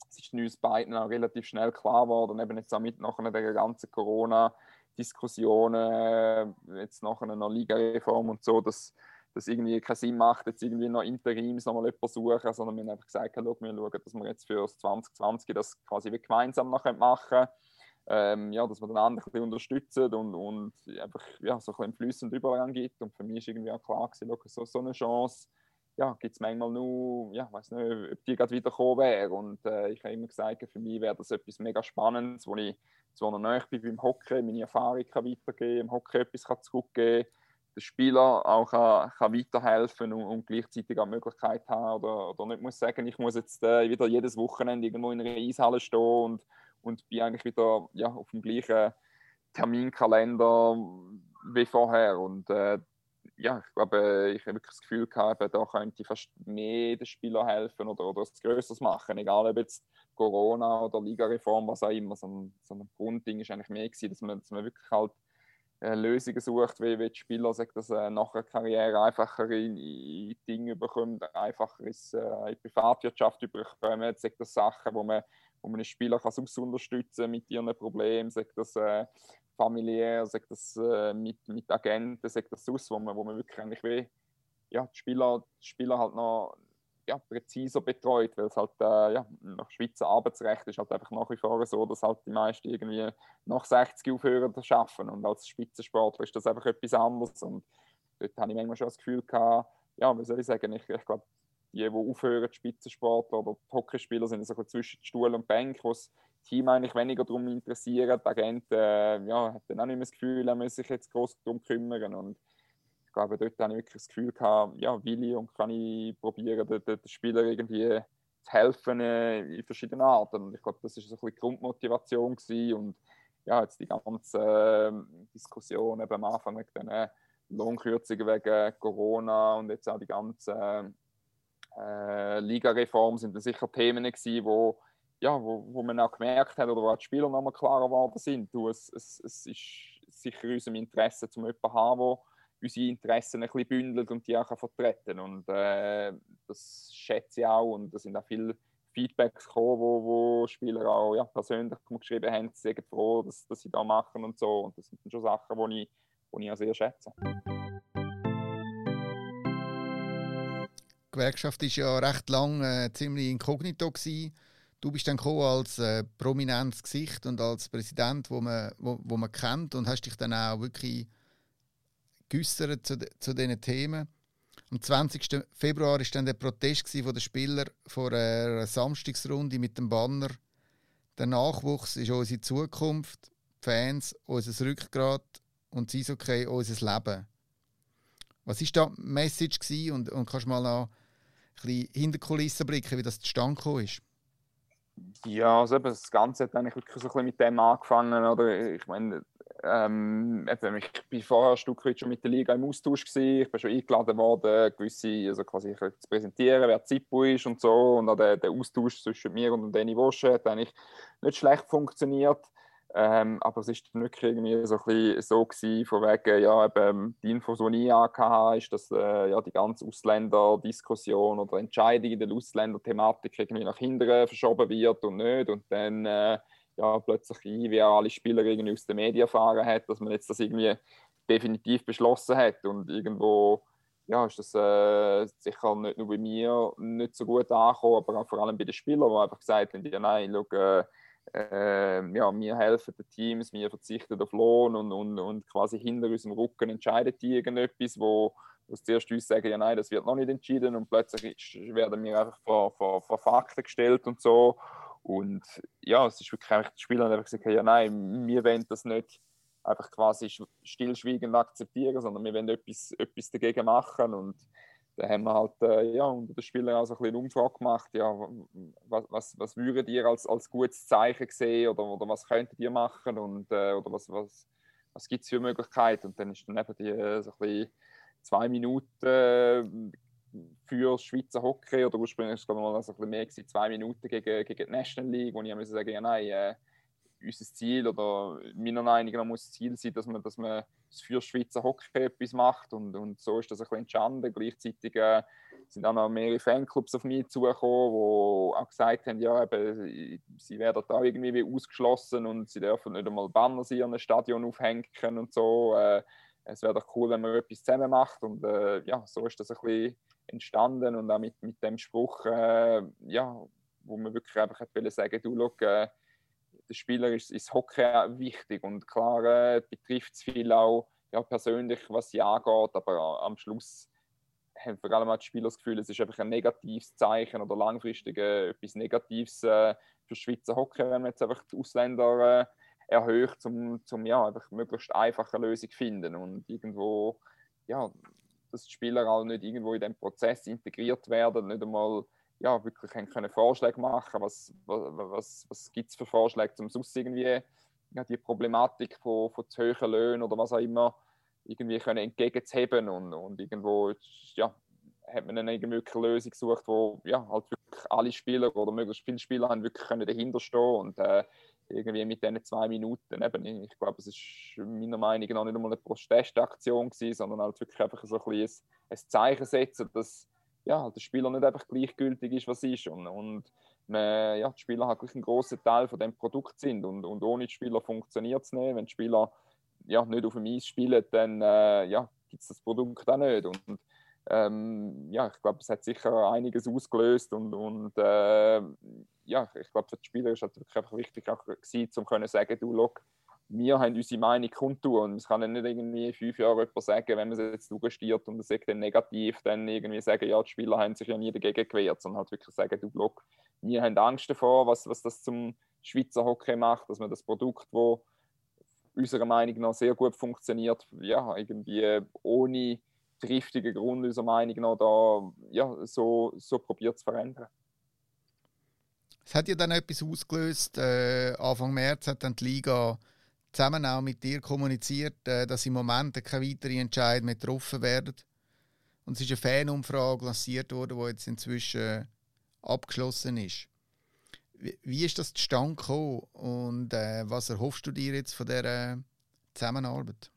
Speaker 2: es ist uns beiden auch relativ schnell klar geworden, eben jetzt auch mit nachher der ganzen Corona-Diskussionen, jetzt nachher einer Liga-Reform und so, dass das irgendwie keinen Sinn macht, jetzt irgendwie noch Interims nochmal jemanden suchen, sondern wir haben einfach gesagt, schau, wir schauen, dass wir jetzt für das 2020 das quasi gemeinsam noch machen können. Ähm, ja, dass wir den anderen ein bisschen unterstützen und, und einfach ja, so ein bisschen flüssend Übergang gibt. Und für mich ist irgendwie auch klar gewesen, so, so eine Chance ja, gibt es manchmal nur, ja, weiß nicht, ob die gerade wieder gekommen wäre. Und äh, ich habe immer gesagt, für mich wäre das etwas mega Spannendes, wo ich zwar noch näher bin beim Hockey, meine Erfahrung kann weitergeben, im Hockey etwas kann zurückgeben der Spieler auch kann, kann weiterhelfen und, und, gleichzeitig auch die Möglichkeit haben oder, oder nicht muss sagen, ich muss jetzt äh, wieder jedes Wochenende irgendwo in einer Eishalle stehen und, und bin eigentlich wieder ja, auf dem gleichen Terminkalender wie vorher. Und äh, ja, ich glaube, ich habe wirklich das Gefühl gehabt, da könnte fast mehr den Spieler helfen oder, oder etwas Größeres machen, egal ob jetzt Corona oder Ligareform, was auch immer, so ein, so ein Grundding ist eigentlich mehr gewesen, dass man, dass man wirklich halt äh, Lösungen sucht, wie, wie die Spieler sagt, dass äh, nach einer Karriere einfacher in, in Dinge bekommt, einfacher ist, äh, in die Privatwirtschaft überkommen, sagt das Sachen, wo man, wo man einen Spieler kann unterstützen mit ihren Problemen, sagt das äh, familiär, sagt das äh, mit, mit Agenten, sagt das aus, wo man, wo man wirklich eigentlich wie, ja, die Spieler, die Spieler halt noch ja, präziser betreut, weil es halt äh, ja, nach Schweizer Arbeitsrecht ist halt einfach nach wie vor so, dass halt die meisten irgendwie nach 60 aufhören zu arbeiten. Und als Spitzensportler ist das einfach etwas anderes. Und dort habe ich manchmal schon das Gefühl gehabt, ja, wie soll ich sagen, ich, ich glaube, die, die aufhören, die Spitzensportler oder die Hockeyspieler sind so zwischen Stuhl und Bank, wo das Team eigentlich weniger darum interessiert, die Agenten äh, ja, hat dann auch nicht mehr das Gefühl, er muss sich jetzt groß darum kümmern und ich glaube, dort habe ich wirklich das Gefühl gehabt, ja, will ich und kann ich probieren, den, den Spieler irgendwie zu helfen äh, in verschiedenen Arten. Und ich glaube, das war so ein bisschen die Grundmotivation gewesen. und ja, jetzt die ganze äh, Diskussion eben am Anfang mit den Lohnkürzungen wegen Corona und jetzt auch die ganze äh, Ligareform sind dann sicher Themen gewesen, wo ja, wo, wo man auch gemerkt hat oder wo die Spieler nochmal klarer geworden sind. Du, es, es, es ist sicher in unserem Interesse, zum jemanden zu haben, der unsere Interessen ein bisschen bündelt und die auch vertreten Und äh, das schätze ich auch. Und da sind auch viele Feedbacks gekommen, wo, wo Spieler auch ja, persönlich geschrieben haben, sie sind froh, dass, dass sie da machen und so. Und das sind schon Sachen, die ich, ich auch sehr schätze.
Speaker 1: Gewerkschaft war ja recht lange äh, ziemlich inkognito. Gewesen. Du bist dann gekommen als äh, prominentes Gesicht und als Präsident, wo man, wo, wo man kennt und hast dich dann auch wirklich geäußert zu, zu diesen Themen. Am 20. Februar war dann der Protest von den Spielern vor einer Samstagsrunde mit dem Banner «Der Nachwuchs ist unsere Zukunft, die Fans unser Rückgrat und das okay unser Leben». Was war da die Message und, und kannst mal noch bisschen hinter Kulissen blicken, wie das zustande gekommen ist?
Speaker 2: Ja, also das Ganze hat eigentlich wirklich so ein bisschen mit dem angefangen. Oder? Ich meine, ähm, ich bin vorher ein Stück weit schon mit der Liga im Austausch gewesen. Ich bin schon eingeladen worden, gewisse, also quasi zu präsentieren, wer Zippo ist und so. Und auch der, der Austausch zwischen mir und Danny Wosche hat eigentlich nicht schlecht funktioniert. Ähm, aber es dann wirklich irgendwie so, ein so gewesen, von wegen, ja, eben, die Infos, die ich hatte, ist, dass äh, ja, die ganze Ausländerdiskussion oder Entscheidung in der Ausländerthematik irgendwie nach hinten verschoben wird und nicht. Und dann äh, ja, plötzlich ein, wie alle Spieler irgendwie aus den Medien erfahren hat, dass man jetzt das irgendwie definitiv beschlossen hat. Und irgendwo ja, ist das äh, sicher nicht nur bei mir nicht so gut angekommen, aber vor allem bei den Spielern, die einfach gesagt haben, ja nein, schau, äh, äh, ja, wir helfen den Teams, wir verzichten auf Lohn und, und, und quasi hinter unserem Rücken entscheiden die irgendetwas, wo, wo zuerst uns sagen, ja nein, das wird noch nicht entschieden und plötzlich werden wir einfach vor, vor, vor Fakten gestellt und so. Und ja, es ist wirklich die Spieler haben einfach gesagt, ja nein, wir wollen das nicht einfach quasi stillschweigend akzeptieren, sondern wir wollen etwas, etwas dagegen machen und da haben wir halt äh, ja, unter den Spielern auch so ein bisschen eine Umfrage gemacht, ja, was, was, was würdet ihr als, als gutes Zeichen sehen oder, oder was könntet ihr machen? Und, äh, oder was, was, was gibt es für Möglichkeiten? Und dann ist dann eben die äh, so ein bisschen zwei Minuten äh, für Schweizer Hockey. Oder ursprünglich war es mal so ein bisschen mehr zwei Minuten gegen, gegen die National League, wo ich musste sagen, ja nein, äh, unser Ziel oder meiner Meinung nach muss das Ziel sein, dass man, dass man für Schweizer Hockey etwas macht und, und so ist das ein bisschen entstanden. Gleichzeitig äh, sind auch noch mehrere Fanclubs auf mich zugekommen, die auch gesagt haben, ja, eben, sie werden da irgendwie wie ausgeschlossen und sie dürfen nicht einmal Banner in ihrem Stadion aufhängen und so. Äh, es wäre doch cool, wenn man etwas zusammen macht. Und äh, ja, so ist das ein bisschen entstanden und auch mit, mit dem Spruch, äh, ja, wo man wirklich einfach wollte sagen, du, schau, äh, der Spieler ist, ist Hockey wichtig und klar äh, betrifft es viel auch ja, persönlich, was sie angeht, aber am Schluss haben vor allem auch die Spieler das Gefühl, es ist einfach ein negatives Zeichen oder langfristig äh, etwas Negatives äh, für Schweizer Hockey, wenn man jetzt einfach die Ausländer äh, erhöht, um zum ja, einfach möglichst einfache Lösung zu finden und irgendwo, ja, dass die Spieler auch nicht irgendwo in den Prozess integriert werden, nicht einmal ja, wirklich können Vorschläge machen, was, was, was, gibt es für Vorschläge, um sonst irgendwie ja, die Problematik von, von zu hohen Löhnen oder was auch immer irgendwie können entgegenzuheben und, und irgendwo ja, hat man eine mögliche Lösung gesucht, wo ja, halt wirklich alle Spieler oder möglichst viele Spieler haben wirklich können dahinter und äh, irgendwie mit diesen zwei Minuten eben, ich glaube, es ist meiner Meinung nach nicht einmal eine Protestaktion sondern halt wirklich einfach so ein, ein, Zeichen setzen, dass ja, der Spieler nicht einfach gleichgültig ist, was ist. Und, und man, ja, die Spieler halt ein großer Teil von dem Produkt sind. Und, und ohne die Spieler funktioniert es nicht, wenn die Spieler ja, nicht auf dem Eis spielen, dann äh, ja, gibt es das Produkt auch nicht. Und ähm, ja, ich glaube, es hat sicher einiges ausgelöst. Und, und äh, ja, ich glaube, für die Spieler ist es wirklich einfach wichtig, auch gewesen, um zu sagen, du, look, wir haben unsere Meinung kundtun und es kann nicht irgendwie fünf Jahre jemand sagen, wenn man es jetzt durchstiert und es sagt dann negativ, dann irgendwie sagen, ja, die Spieler haben sich ja nie dagegen gewehrt, sondern halt wirklich sagen, du, look, wir haben Angst davor, was, was das zum Schweizer Hockey macht, dass man das Produkt, das unserer Meinung nach sehr gut funktioniert, ja, irgendwie ohne triftigen Grund unserer Meinung nach da ja, so, so probiert zu verändern.
Speaker 1: Es hat ja dann etwas ausgelöst. Äh, Anfang März hat dann die Liga zusammen auch mit dir kommuniziert, äh, dass im Moment keine weiteren Entscheidungen mehr getroffen werden. Und es ist eine Fanumfrage lanciert worden, die jetzt inzwischen abgeschlossen ist. Wie, ist das zustande gekommen und äh, was erhoffst du dir jetzt von dieser Zusammenarbeit?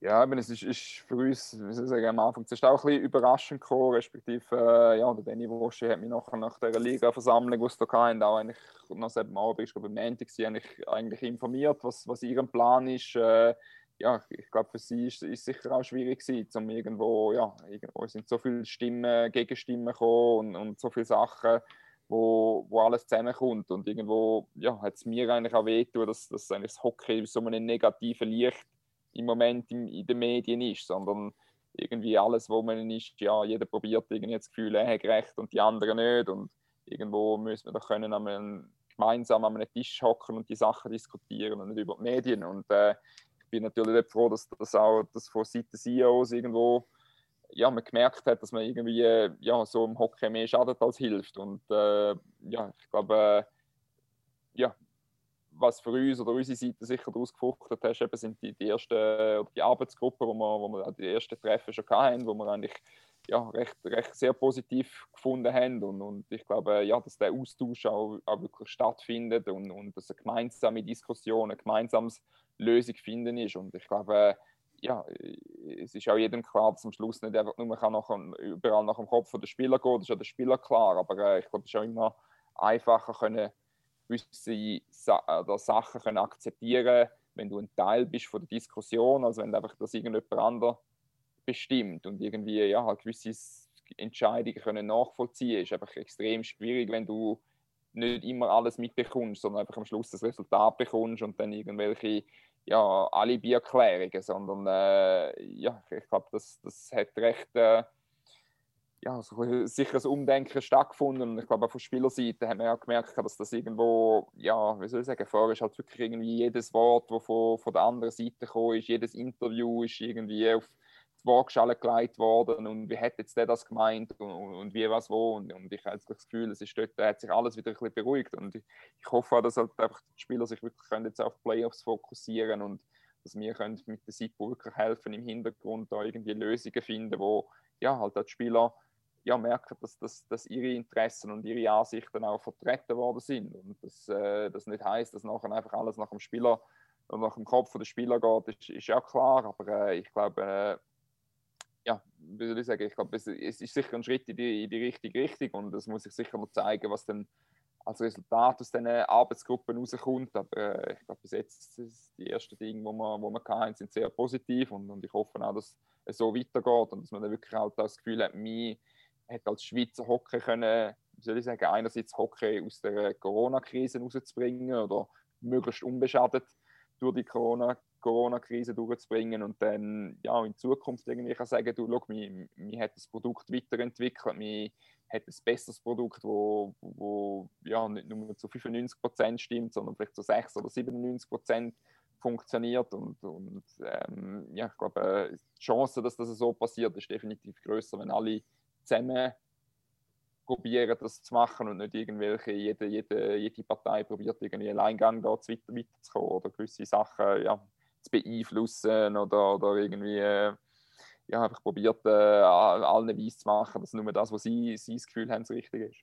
Speaker 2: Ja, aber es ist, ist für uns, wie soll ich sagen, am Anfang zuerst auch ein bisschen überraschend gekommen, respektive, äh, ja, der Danny Wosche hat mich nachher nach der Liga-Versammlung, die es da hatten, auch eigentlich, nach dem Abend, ich glaube, am Montag, eigentlich, eigentlich informiert, was, was ihr Plan ist. Äh, ja, ich glaube, für sie ist es sicher auch schwierig gewesen, um irgendwo, ja, irgendwo sind so viele Stimmen, Gegenstimmen gekommen und, und so viele Sachen, wo, wo alles zusammenkommt. Und irgendwo ja, hat es mir eigentlich auch wehgetan, dass, dass eigentlich das Hockey so einem negativen Licht im Moment in, in den Medien ist, sondern irgendwie alles, wo man ist, ja, jeder probiert irgendwie das Gefühl, er hat recht und die anderen nicht. Und irgendwo müssen wir doch können einem, gemeinsam an einem Tisch hocken und die Sachen diskutieren und nicht über die Medien. Und äh, ich bin natürlich froh, dass das auch das von Seiten CEOs irgendwo ja, man gemerkt hat, dass man irgendwie ja, so im Hockey mehr schadet als hilft. Und äh, ja, ich glaube, äh, ja, was für uns oder unsere Seite sicher daraus gefruchtet hat, eben sind die, die ersten die Arbeitsgruppen, wo wir, wo wir die ersten Treffen schon hatten, wo wir eigentlich ja, recht, recht sehr positiv gefunden haben. Und, und ich glaube, ja, dass der Austausch auch, auch wirklich stattfindet und, und dass eine gemeinsame Diskussion, ein gemeinsames Lösung finden ist. Und ich glaube, ja, es ist auch jedem klar, dass am Schluss nicht einfach nur nach, überall nach dem Kopf der Spieler geht, das ist ja der Spieler klar, aber äh, ich glaube, es ist auch immer einfacher können gewisse Sa oder Sachen können akzeptieren, wenn du ein Teil bist von der Diskussion, als wenn einfach das irgendjemand anderes bestimmt und irgendwie ja, halt gewisse Entscheidungen können nachvollziehen. Ist einfach extrem schwierig, wenn du nicht immer alles mitbekommst, sondern einfach am Schluss das Resultat bekommst und dann irgendwelche ja, Alibi-Erklärungen, sondern äh, ja, ich glaube, das, das hat recht äh, ja, so sicher ein Umdenken stattgefunden. Und ich glaube, auch von Spielerseite haben wir auch gemerkt, dass das irgendwo, ja, wie soll ich sagen, vorher ist halt wirklich irgendwie jedes Wort, das von, von der anderen Seite gekommen ist, jedes Interview ist irgendwie auf die Waagschale gelegt worden. Und wie hat jetzt der das gemeint? Und, und wie was wo? Und, und ich habe das Gefühl, es ist dort, hat sich alles wieder ein bisschen beruhigt. Und ich, ich hoffe auch, dass halt einfach die Spieler sich wirklich können jetzt auf Playoffs fokussieren und dass wir können mit der SIPO wirklich helfen im Hintergrund da irgendwie Lösungen finden, wo ja halt die Spieler ja, merken, dass, dass, dass ihre Interessen und ihre Ansichten auch vertreten worden sind und dass äh, das nicht heißt, dass nachher einfach alles nach dem Spieler und nach dem Kopf der Spieler geht, ist, ist ja klar, aber äh, ich glaube, äh, ja, wie soll ich sagen, ich glaube, es, ist sicher ein Schritt in die, in die richtige Richtung und es muss sich sicher noch zeigen, was dann als Resultat aus diesen Arbeitsgruppen rauskommt. Aber äh, ich glaube, bis jetzt ist die ersten Dinge, die wir, wo wir hatten, sind sehr positiv und, und ich hoffe auch, dass es so weitergeht und dass man dann wirklich auch das Gefühl hat, mir hat als Schweizer Hockey können, wie soll ich sagen, einerseits Hockey aus der Corona-Krise rauszubringen oder möglichst unbeschadet durch die Corona Corona-Krise durchzubringen und dann ja, in Zukunft irgendwie kann sagen, du, schau, wir, wir hat das Produkt weiterentwickelt, wir hat ein besseres Produkt, wo, wo ja, nicht nur zu 95% stimmt, sondern vielleicht zu 6 oder 97% funktioniert und, und ähm, ja, ich glaube, die Chance, dass das so passiert, ist definitiv größer, wenn alle zusammen probieren, das zu machen und nicht irgendwelche, jede, jede, jede Partei probiert irgendwie Alleingang da weiter, weiterzukommen oder gewisse Sachen ja, zu beeinflussen oder, oder irgendwie äh, ja, einfach probiert, äh, allen weiss zu machen, dass nur das, was sie, sie das Gefühl haben, das Richtige ist.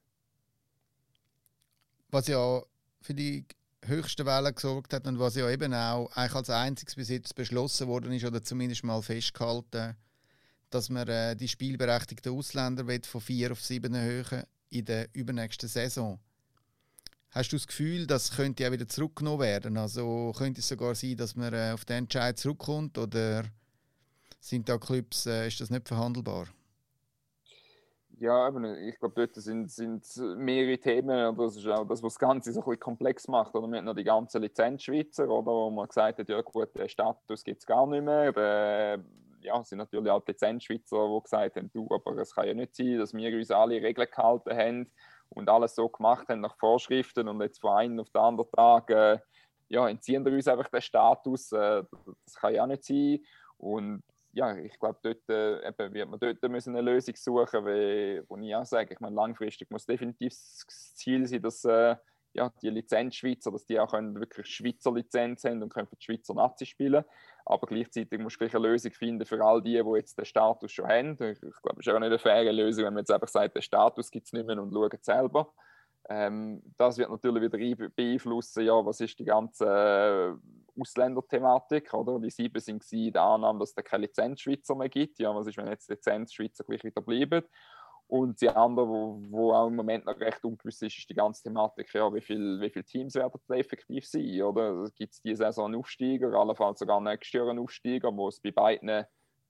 Speaker 1: Was ja für die höchsten Wellen gesorgt hat und was ja eben auch eigentlich als einziges bis jetzt beschlossen worden ist oder zumindest mal festgehalten, dass man äh, die spielberechtigten Ausländer von vier auf sieben erhöhen in der übernächsten Saison. Hast du das Gefühl, das könnte ja wieder zurückgenommen werden? Also könnte es sogar sein, dass man äh, auf den Entscheid zurückkommt oder sind da Clubs, äh, ist das nicht verhandelbar?
Speaker 2: Ja, ich glaube, dort sind, sind mehrere Themen. Das ist auch das, was das Ganze so ein bisschen komplex macht. Oder wir haben noch die ganzen Lizenzschweizer, oder, wo man gesagt hat, ja gut, den Status gibt es gar nicht mehr. Der, ja, es sind natürlich auch Lizenzschweizer, die gesagt haben, du, aber es kann ja nicht sein, dass wir uns alle Regeln gehalten haben und alles so gemacht haben nach Vorschriften und jetzt von einem auf den anderen Tag äh, ja, entziehen wir uns einfach den Status. Äh, das kann ja nicht sein. Und ja, ich glaube, dort äh, eben, wird man dort müssen eine Lösung suchen, wie, wo ich auch sage, ich meine, langfristig muss definitiv das Ziel sein, dass äh, ja, die Lizenzschweizer, dass die auch können wirklich Schweizer Lizenz haben und können für die Schweizer Nazi spielen. Aber gleichzeitig muss du eine Lösung finden für all die, die jetzt den Status schon haben. Ich, glaube, es ist auch nicht eine faire Lösung, wenn man jetzt einfach sagt, den Status gibt es nicht mehr und schauen selber. Ähm, das wird natürlich wieder beeinflussen, ja, was ist die ganze äh, Ausländerthematik, oder? Die sieben sind in der Annahme, dass es keine Lizenzschweizer mehr gibt. Ja, was ist, wenn jetzt Lizenzschweizer gleich wieder bleiben? Und die andere, wo, wo auch im Moment noch recht ungewiss ist, ist die ganze Thematik, ja, wie, viel, wie viele Teams werden effektiv sein, oder? Gibt es diese Saison einen Aufsteiger, allenfalls sogar nächstes Jahr einen Aufsteiger, wo es bei beiden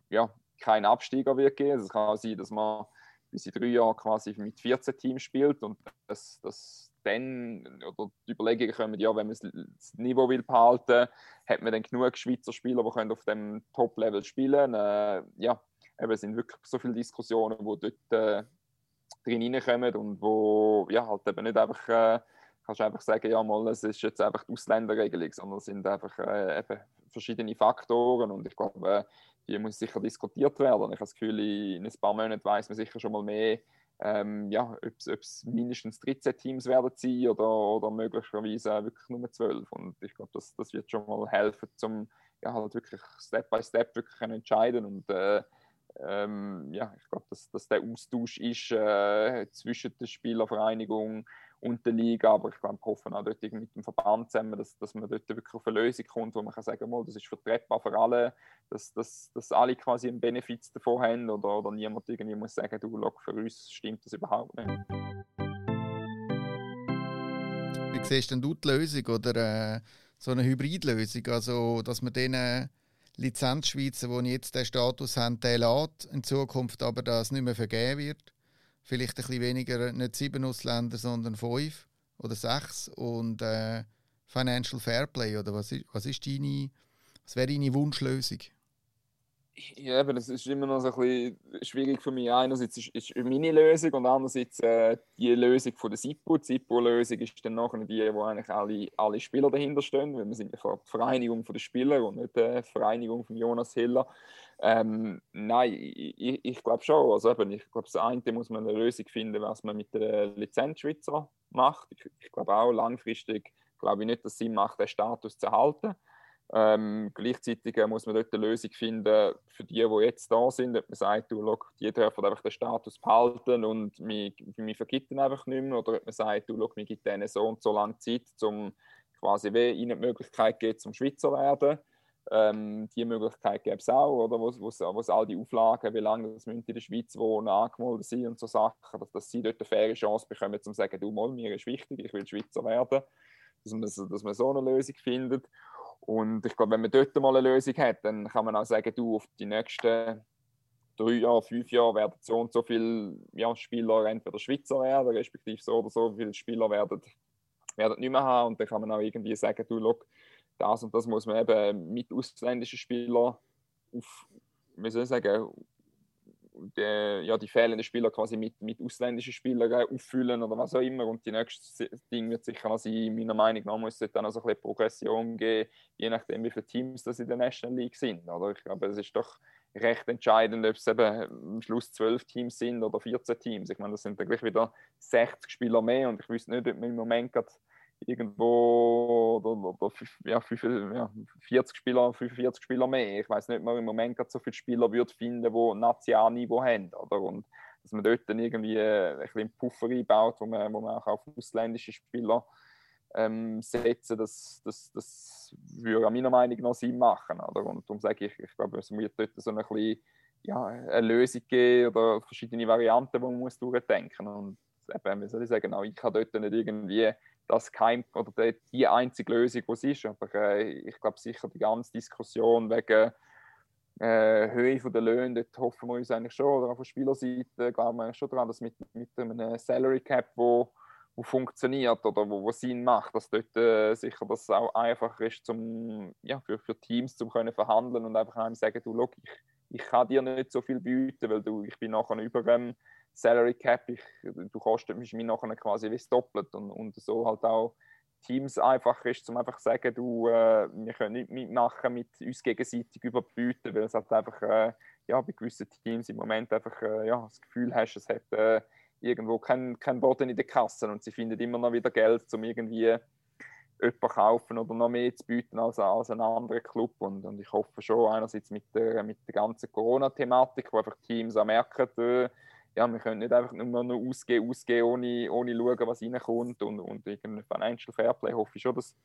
Speaker 2: ja, keinen Absteiger wird geben. Also es kann sein, dass man bis in drei Jahren quasi mit 14 Teams spielt und das, das dann, oder die Überlegungen kommen, ja, wenn man das Niveau will behalten, hat man dann genug Schweizer Spieler, die können auf dem Top-Level spielen äh, Ja, eben, es sind wirklich so viele Diskussionen, die dort äh, drin hineinkommen und wo, ja, halt eben nicht einfach, äh, kannst einfach sagen, ja, mal, es ist jetzt einfach die Ausländerregelung, sondern es sind einfach äh, eben verschiedene Faktoren und ich glaube, äh, die muss sicher diskutiert werden. Ich habe das Gefühl, in ein paar Monaten weiß man sicher schon mal mehr, ähm, ja, ob es mindestens 13 Teams werden sein oder, oder möglicherweise wirklich nur 12. Und ich glaube, das, das wird schon mal helfen, um ja, halt wirklich Step by Step wirklich entscheiden und äh, ähm, ja, ich glaube, dass, dass der Austausch ist äh, zwischen der Spielervereinigung und der Liga, aber ich glaube, hoffen auch dort mit dem Verband zusammen, dass, dass man dort wirklich auf eine Lösung kommt, wo man kann sagen kann, das ist vertretbar für alle, dass, dass, dass alle quasi einen Benefit davon haben oder, oder niemand irgendwie muss sagen, du, look, für uns stimmt das überhaupt nicht.
Speaker 1: Wie siehst denn du die Lösung oder äh, so eine Hybridlösung, also dass man denen Lizenzschweizer, die jetzt den Status haben, den lässt, in Zukunft aber das nicht mehr vergeben wird. Vielleicht ein bisschen weniger, nicht sieben Ausländer, sondern fünf oder sechs. Und äh, Financial Fairplay, oder was ist, was ist deine, was wäre deine Wunschlösung?
Speaker 2: Ja, aber das ist immer noch so ein bisschen schwierig für mich. Einerseits ist, ist meine Lösung und andererseits äh, die Lösung von der SIPO. Die SIPO-Lösung ist dann nachher die, wo eigentlich alle, alle Spieler dahinter stehen, weil wir sind ja die Vereinigung der Spieler und nicht die Vereinigung von Jonas Hiller. Ähm, nein, ich, ich glaube schon. Also eben, ich glaube, das eine muss man eine Lösung finden, was man mit der Lizenzschweizer macht. Ich, ich glaube auch langfristig glaube ich nicht, dass es Sinn macht, den Status zu erhalten. Ähm, gleichzeitig äh, muss man dort eine Lösung finden für die, die jetzt da sind. Ob man sagt, du, look, die dürfen einfach den Status behalten und wir, wir vergitten einfach nicht mehr. Oder ob man sagt, du, look, wir geben denen so und so lange Zeit, um quasi wie ihnen die Möglichkeit geben, zum Schweizer werden. Ähm, die Möglichkeit gäbe es auch, oder? Wo, wo, wo es all die Auflagen, wie lange das in der Schweiz wohnen, angemeldet sind und so Sachen, dass, dass sie dort eine faire Chance bekommen, zu sagen, du, mal, mir ist wichtig, ich will Schweizer werden. Dass man, dass man so eine Lösung findet. Und ich glaube, wenn man dort mal eine Lösung hat, dann kann man auch sagen, du, auf die nächsten drei Jahre, fünf Jahre werden so und so viele ja, Spieler entweder Schweizer werden, respektive so oder so viele Spieler werden, werden nicht mehr haben. Und dann kann man auch irgendwie sagen, du, look, das und das muss man eben mit ausländischen Spielern auf, wie soll ich sagen, die, ja, die fehlenden Spieler quasi mit, mit ausländischen Spielern auffüllen oder was auch immer. Und die nächste Ding wird sicher auch sein, meiner Meinung nach muss es dann auch so ein bisschen Progression geben, je nachdem, wie viele Teams das in der National League sind. Oder? Ich glaube, es ist doch recht entscheidend, ob es eben am Schluss zwölf Teams sind oder 14 Teams. Ich meine, das sind dann gleich wieder 60 Spieler mehr und ich wüsste nicht, ob man im Moment gerade irgendwo oder, oder ja, 40 Spieler, 45 Spieler mehr. Ich weiß nicht, ob man im Moment gerade so viele Spieler wird finden, die Nationalniveau haben. Oder? Und dass man dort dann irgendwie ein bisschen Puffer einbaut, wo man, wo man auch auf ausländische Spieler ähm, setzen, das, das, das würde meiner Meinung nach Sinn machen. Oder? Und darum sage ich, ich glaube, es muss dort so ein bisschen, ja, eine Lösung geben oder verschiedene Varianten, die man muss durchdenken muss. Und eben, wie soll ich sagen, auch ich kann dort nicht irgendwie das kein oder die einzige Lösung, die ist. Aber äh, ich glaube sicher die ganze Diskussion wegen äh, Höhe der Löhne, dort hoffen wir uns eigentlich schon, oder auf der Spielerseite glauben wir schon daran, dass mit, mit einem Salary Cap, wo, wo funktioniert oder wo, wo Sinn macht, dass dort äh, sicher das auch einfacher ist zum, ja, für, für Teams zu können verhandeln und einfach einem sagen, du, look, ich, ich kann dir nicht so viel bieten, weil du, ich bin nachher über ähm, Salary Cap, ich, du kostet mich nachher quasi wie doppelt und, und so halt auch Teams einfach ist, um einfach zu sagen, du, äh, wir können nicht mitmachen mit uns gegenseitig überbieten, weil es halt einfach äh, ja, bei gewissen Teams im Moment einfach äh, ja, das Gefühl hast, es hat äh, irgendwo keinen kein Boden in der Kasse und sie finden immer noch wieder Geld, um irgendwie jemanden kaufen oder noch mehr zu bieten als, als ein anderer Club. Und, und ich hoffe schon einerseits mit der, mit der ganzen Corona-Thematik, wo einfach Teams auch merken, äh, ja, wir können nicht einfach nur noch ausgehen, ausgehen, ohne, ohne schauen, was reinkommt. Und, und irgendein Financial Fairplay hoffe ich schon, dass,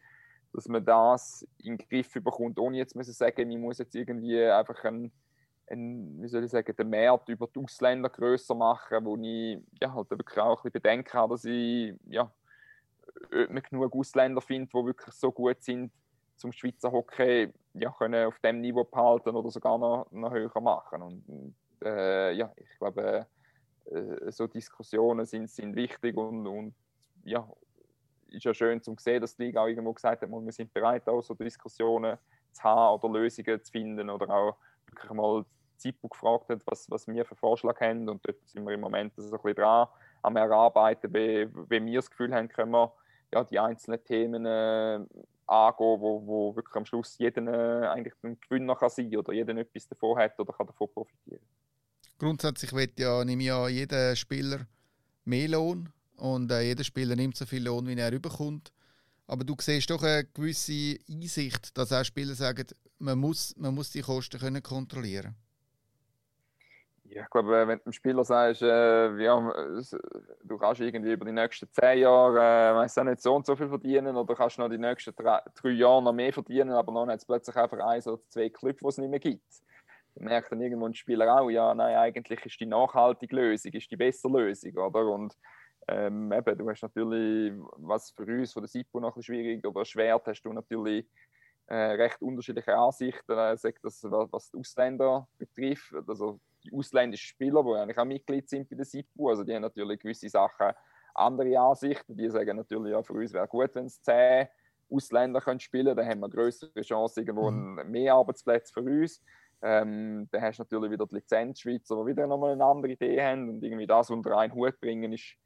Speaker 2: dass man das in den Griff bekommt, ohne jetzt müssen sagen, man muss jetzt irgendwie einfach ein, ein, wie soll ich sagen, den Markt über die Ausländer grösser machen, wo ich ja, halt wirklich auch ein bisschen bedenken habe, dass ich ja, man genug Ausländer finde, die wirklich so gut sind, zum Schweizer Hockey ja, können auf dem Niveau behalten oder sogar noch, noch höher machen. Und äh, ja, ich glaube, äh, so Diskussionen sind, sind wichtig und, und ja, ist ja schön zu sehen, dass die Liga auch irgendwo gesagt hat, wir sind bereit, auch so Diskussionen zu haben oder Lösungen zu finden oder auch wirklich mal Zippo gefragt hat, was, was wir für Vorschläge haben und dort sind wir im Moment so ein bisschen dran am Erarbeiten, wie, wie wir das Gefühl haben, können wir ja, die einzelnen Themen äh, angehen, wo, wo wirklich am Schluss jeder äh, eigentlich ein Gewinner kann sein oder jeder etwas davon hat oder kann davon profitieren
Speaker 1: grundsätzlich wird ja, nehme ja jeder Spieler mehr Lohn und äh, jeder Spieler nimmt so viel Lohn, wie er überkommt. Aber du siehst doch eine gewisse Einsicht, dass auch Spieler sagen, man muss, man muss die Kosten können kontrollieren
Speaker 2: ja, ich glaube, wenn du dem Spieler sagst, äh, ja, du kannst irgendwie über die nächsten zehn Jahre äh, nicht so und so viel verdienen oder kannst noch die nächsten drei, drei Jahre noch mehr verdienen, aber dann hat es plötzlich einfach ein oder zwei Clubs, die es nicht mehr gibt merkt dann irgendwo ein Spieler auch, ja, nein, eigentlich ist die nachhaltige Lösung, ist die bessere Lösung, oder? Und ähm, eben, du hast natürlich, was für uns von der SIPO noch ein schwierig oder schwer, hast du natürlich äh, recht unterschiedliche Ansichten, äh, das, was die Ausländer betrifft, also die ausländischen Spieler, die eigentlich auch Mitglied sind bei der SIPO, also die haben natürlich gewisse Sachen andere Ansichten, die sagen natürlich, ja, für uns wäre gut, wenn es zehn Ausländer können spielen können, dann haben wir größere Chance, irgendwo mhm. mehr Arbeitsplätze für uns. Ähm, dann hast du natürlich wieder die Lizenzschweizer, die wieder nochmal eine andere Idee haben und irgendwie das unter einen Hut bringen, ist,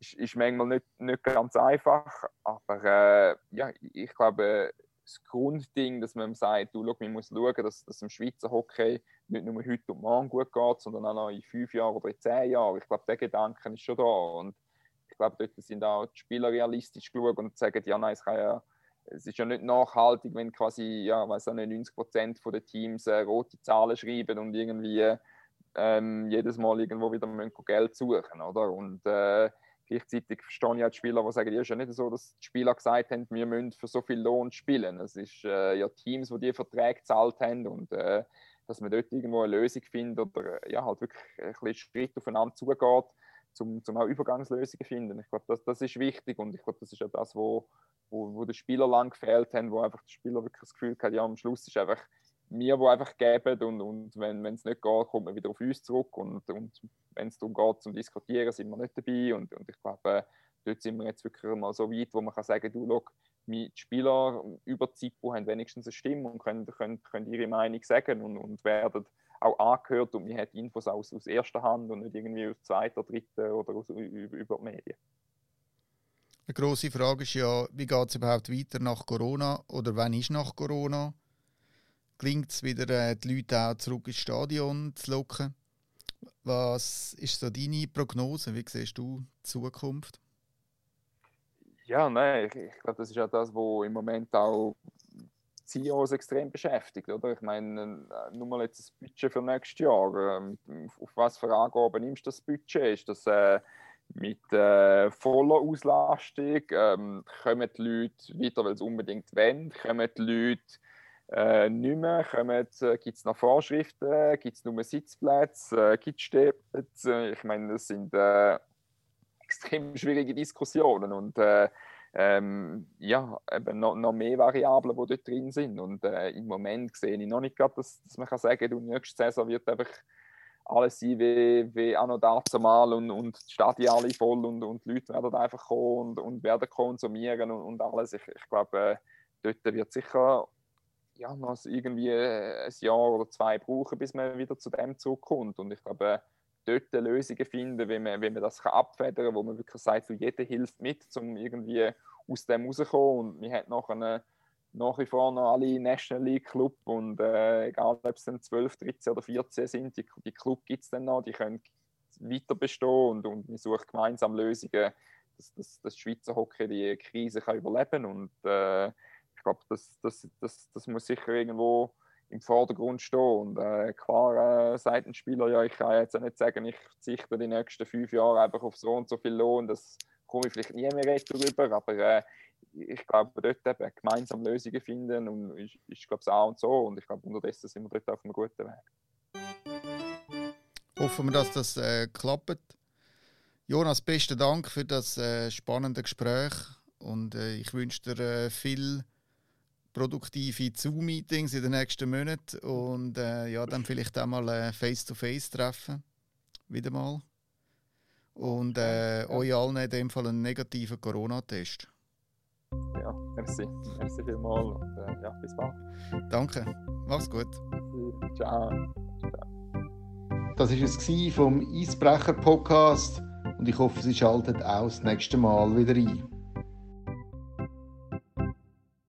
Speaker 2: ist, ist manchmal nicht, nicht ganz einfach. Aber äh, ja, ich glaube, das Grundding, dass man sagt, du, schau, man muss schauen, dass, dass im Schweizer Hockey nicht nur heute und morgen gut geht, sondern auch noch in fünf Jahren oder in zehn Jahren. Ich glaube, der Gedanke ist schon da. Und ich glaube, dort sind auch die Spieler realistisch geschaut und sagen, ja, nein, es kann ja es ist ja nicht nachhaltig, wenn quasi, ja, weiß nicht, 90 Prozent der Teams äh, rote Zahlen schreiben und irgendwie ähm, jedes Mal irgendwo wieder Geld suchen, oder? Und äh, Gleichzeitig verstehe ich auch die Spieler, die sagen, ja, ist ja nicht so, dass die Spieler gesagt haben, wir müssen für so viel Lohn spielen. Es ist äh, ja Teams, die die Verträge gezahlt haben und äh, dass man dort irgendwo eine Lösung findet oder ja, halt wirklich ein bisschen Schritt aufeinander zugeht, um zum auch Übergangslösungen zu finden. Ich glaube, das, das ist wichtig und ich glaube, das ist ja das, wo, wo, wo den Spieler lang gefehlt haben, wo einfach der Spieler wirklich das Gefühl hat, ja, am Schluss ist einfach mir, wo einfach geben und, und wenn es nicht geht, kommt man wieder auf uns zurück und, und wenn es darum geht, zum Diskutieren, sind wir nicht dabei und, und ich glaube, dort sind wir jetzt wirklich mal so weit, wo man kann sagen, du, schau, die Spieler über die Zipo haben wenigstens eine Stimme und können, können, können ihre Meinung sagen und, und werden auch angehört und man hat Infos aus, aus erster Hand und nicht irgendwie aus zweiter, dritten oder aus, über, über die Medien.
Speaker 1: Eine grosse Frage ist ja, wie geht es überhaupt weiter nach Corona oder wann ist nach Corona? Klingt es wieder, äh, die Leute auch zurück ins Stadion zu locken? Was ist so deine Prognose? Wie siehst du die Zukunft?
Speaker 2: Ja, nein, ich, ich glaube, das ist ja das, was im Moment auch CEOs extrem beschäftigt. Oder? Ich meine, äh, nur mal jetzt das Budget für nächstes Jahr. Ähm, auf was für Angaben nimmst du das Budget? Ist das äh, mit äh, voller Auslastung? Ähm, kommen die Leute weiter, weil sie unbedingt wollen? Kommen die Leute äh, nicht mehr? Äh, Gibt es noch Vorschriften? Gibt es nur Sitzplätze? Äh, Gibt es Stehplätze? Ich meine, das sind äh, extrem schwierige Diskussionen und äh, ähm, ja, eben noch, noch, mehr Variablen, die dort drin sind. Und äh, im Moment sehe ich noch nicht gerade, dass, dass man kann sagen kann, die nächste Saison wird einfach alles sein wie, wie auch noch dazu mal und, und die Stadien alle voll und, und die Leute werden einfach kommen und, und werden konsumieren und, und alles. Ich, ich glaube, äh, dort wird sicher ja, noch irgendwie ein Jahr oder zwei brauchen, bis man wieder zu dem zurückkommt. Und ich glaube, dort Lösungen finden, wie man, wie man das kann abfedern kann, wo man wirklich sagt, so jeder hilft mit, um irgendwie aus dem rauszukommen. Und wir haben noch eine, nach wie vor noch alle National League Club und äh, egal ob es dann 12, 13 oder 14 sind, die, die Club gibt es dann noch, die können weiter bestehen und, und wir suchen gemeinsam Lösungen, dass, dass Schweizer Hockey die Krise kann überleben und äh, ich glaube, das, das, das, das muss sicher irgendwo im Vordergrund stehen. Und äh, klar äh, sagt ein Spieler, ja, ich kann jetzt auch nicht sagen, ich verzichte die nächsten fünf Jahre einfach auf so und so viel Lohn, das komme ich vielleicht nie mehr darüber, aber äh, ich glaube, dort eben gemeinsam Lösungen finden und ist, ist glaube ich, A und so und ich glaube, unterdessen sind wir dort auf einem guten Weg.
Speaker 1: Hoffen wir, dass das äh, klappt. Jonas, besten Dank für das äh, spannende Gespräch und äh, ich wünsche dir äh, viel produktive Zoom-Meetings in den nächsten Monaten und äh, ja, dann vielleicht auch mal äh, Face-to-Face treffen. Wieder mal. Und äh, euch allen in dem Fall einen negativen Corona-Test.
Speaker 2: Ja, merci. Merci vielmals und äh, ja, bis bald.
Speaker 1: Danke. Mach's gut.
Speaker 2: Ciao.
Speaker 1: Das war es vom Eisbrecher-Podcast und ich hoffe, Sie schalten auch das nächste Mal wieder ein.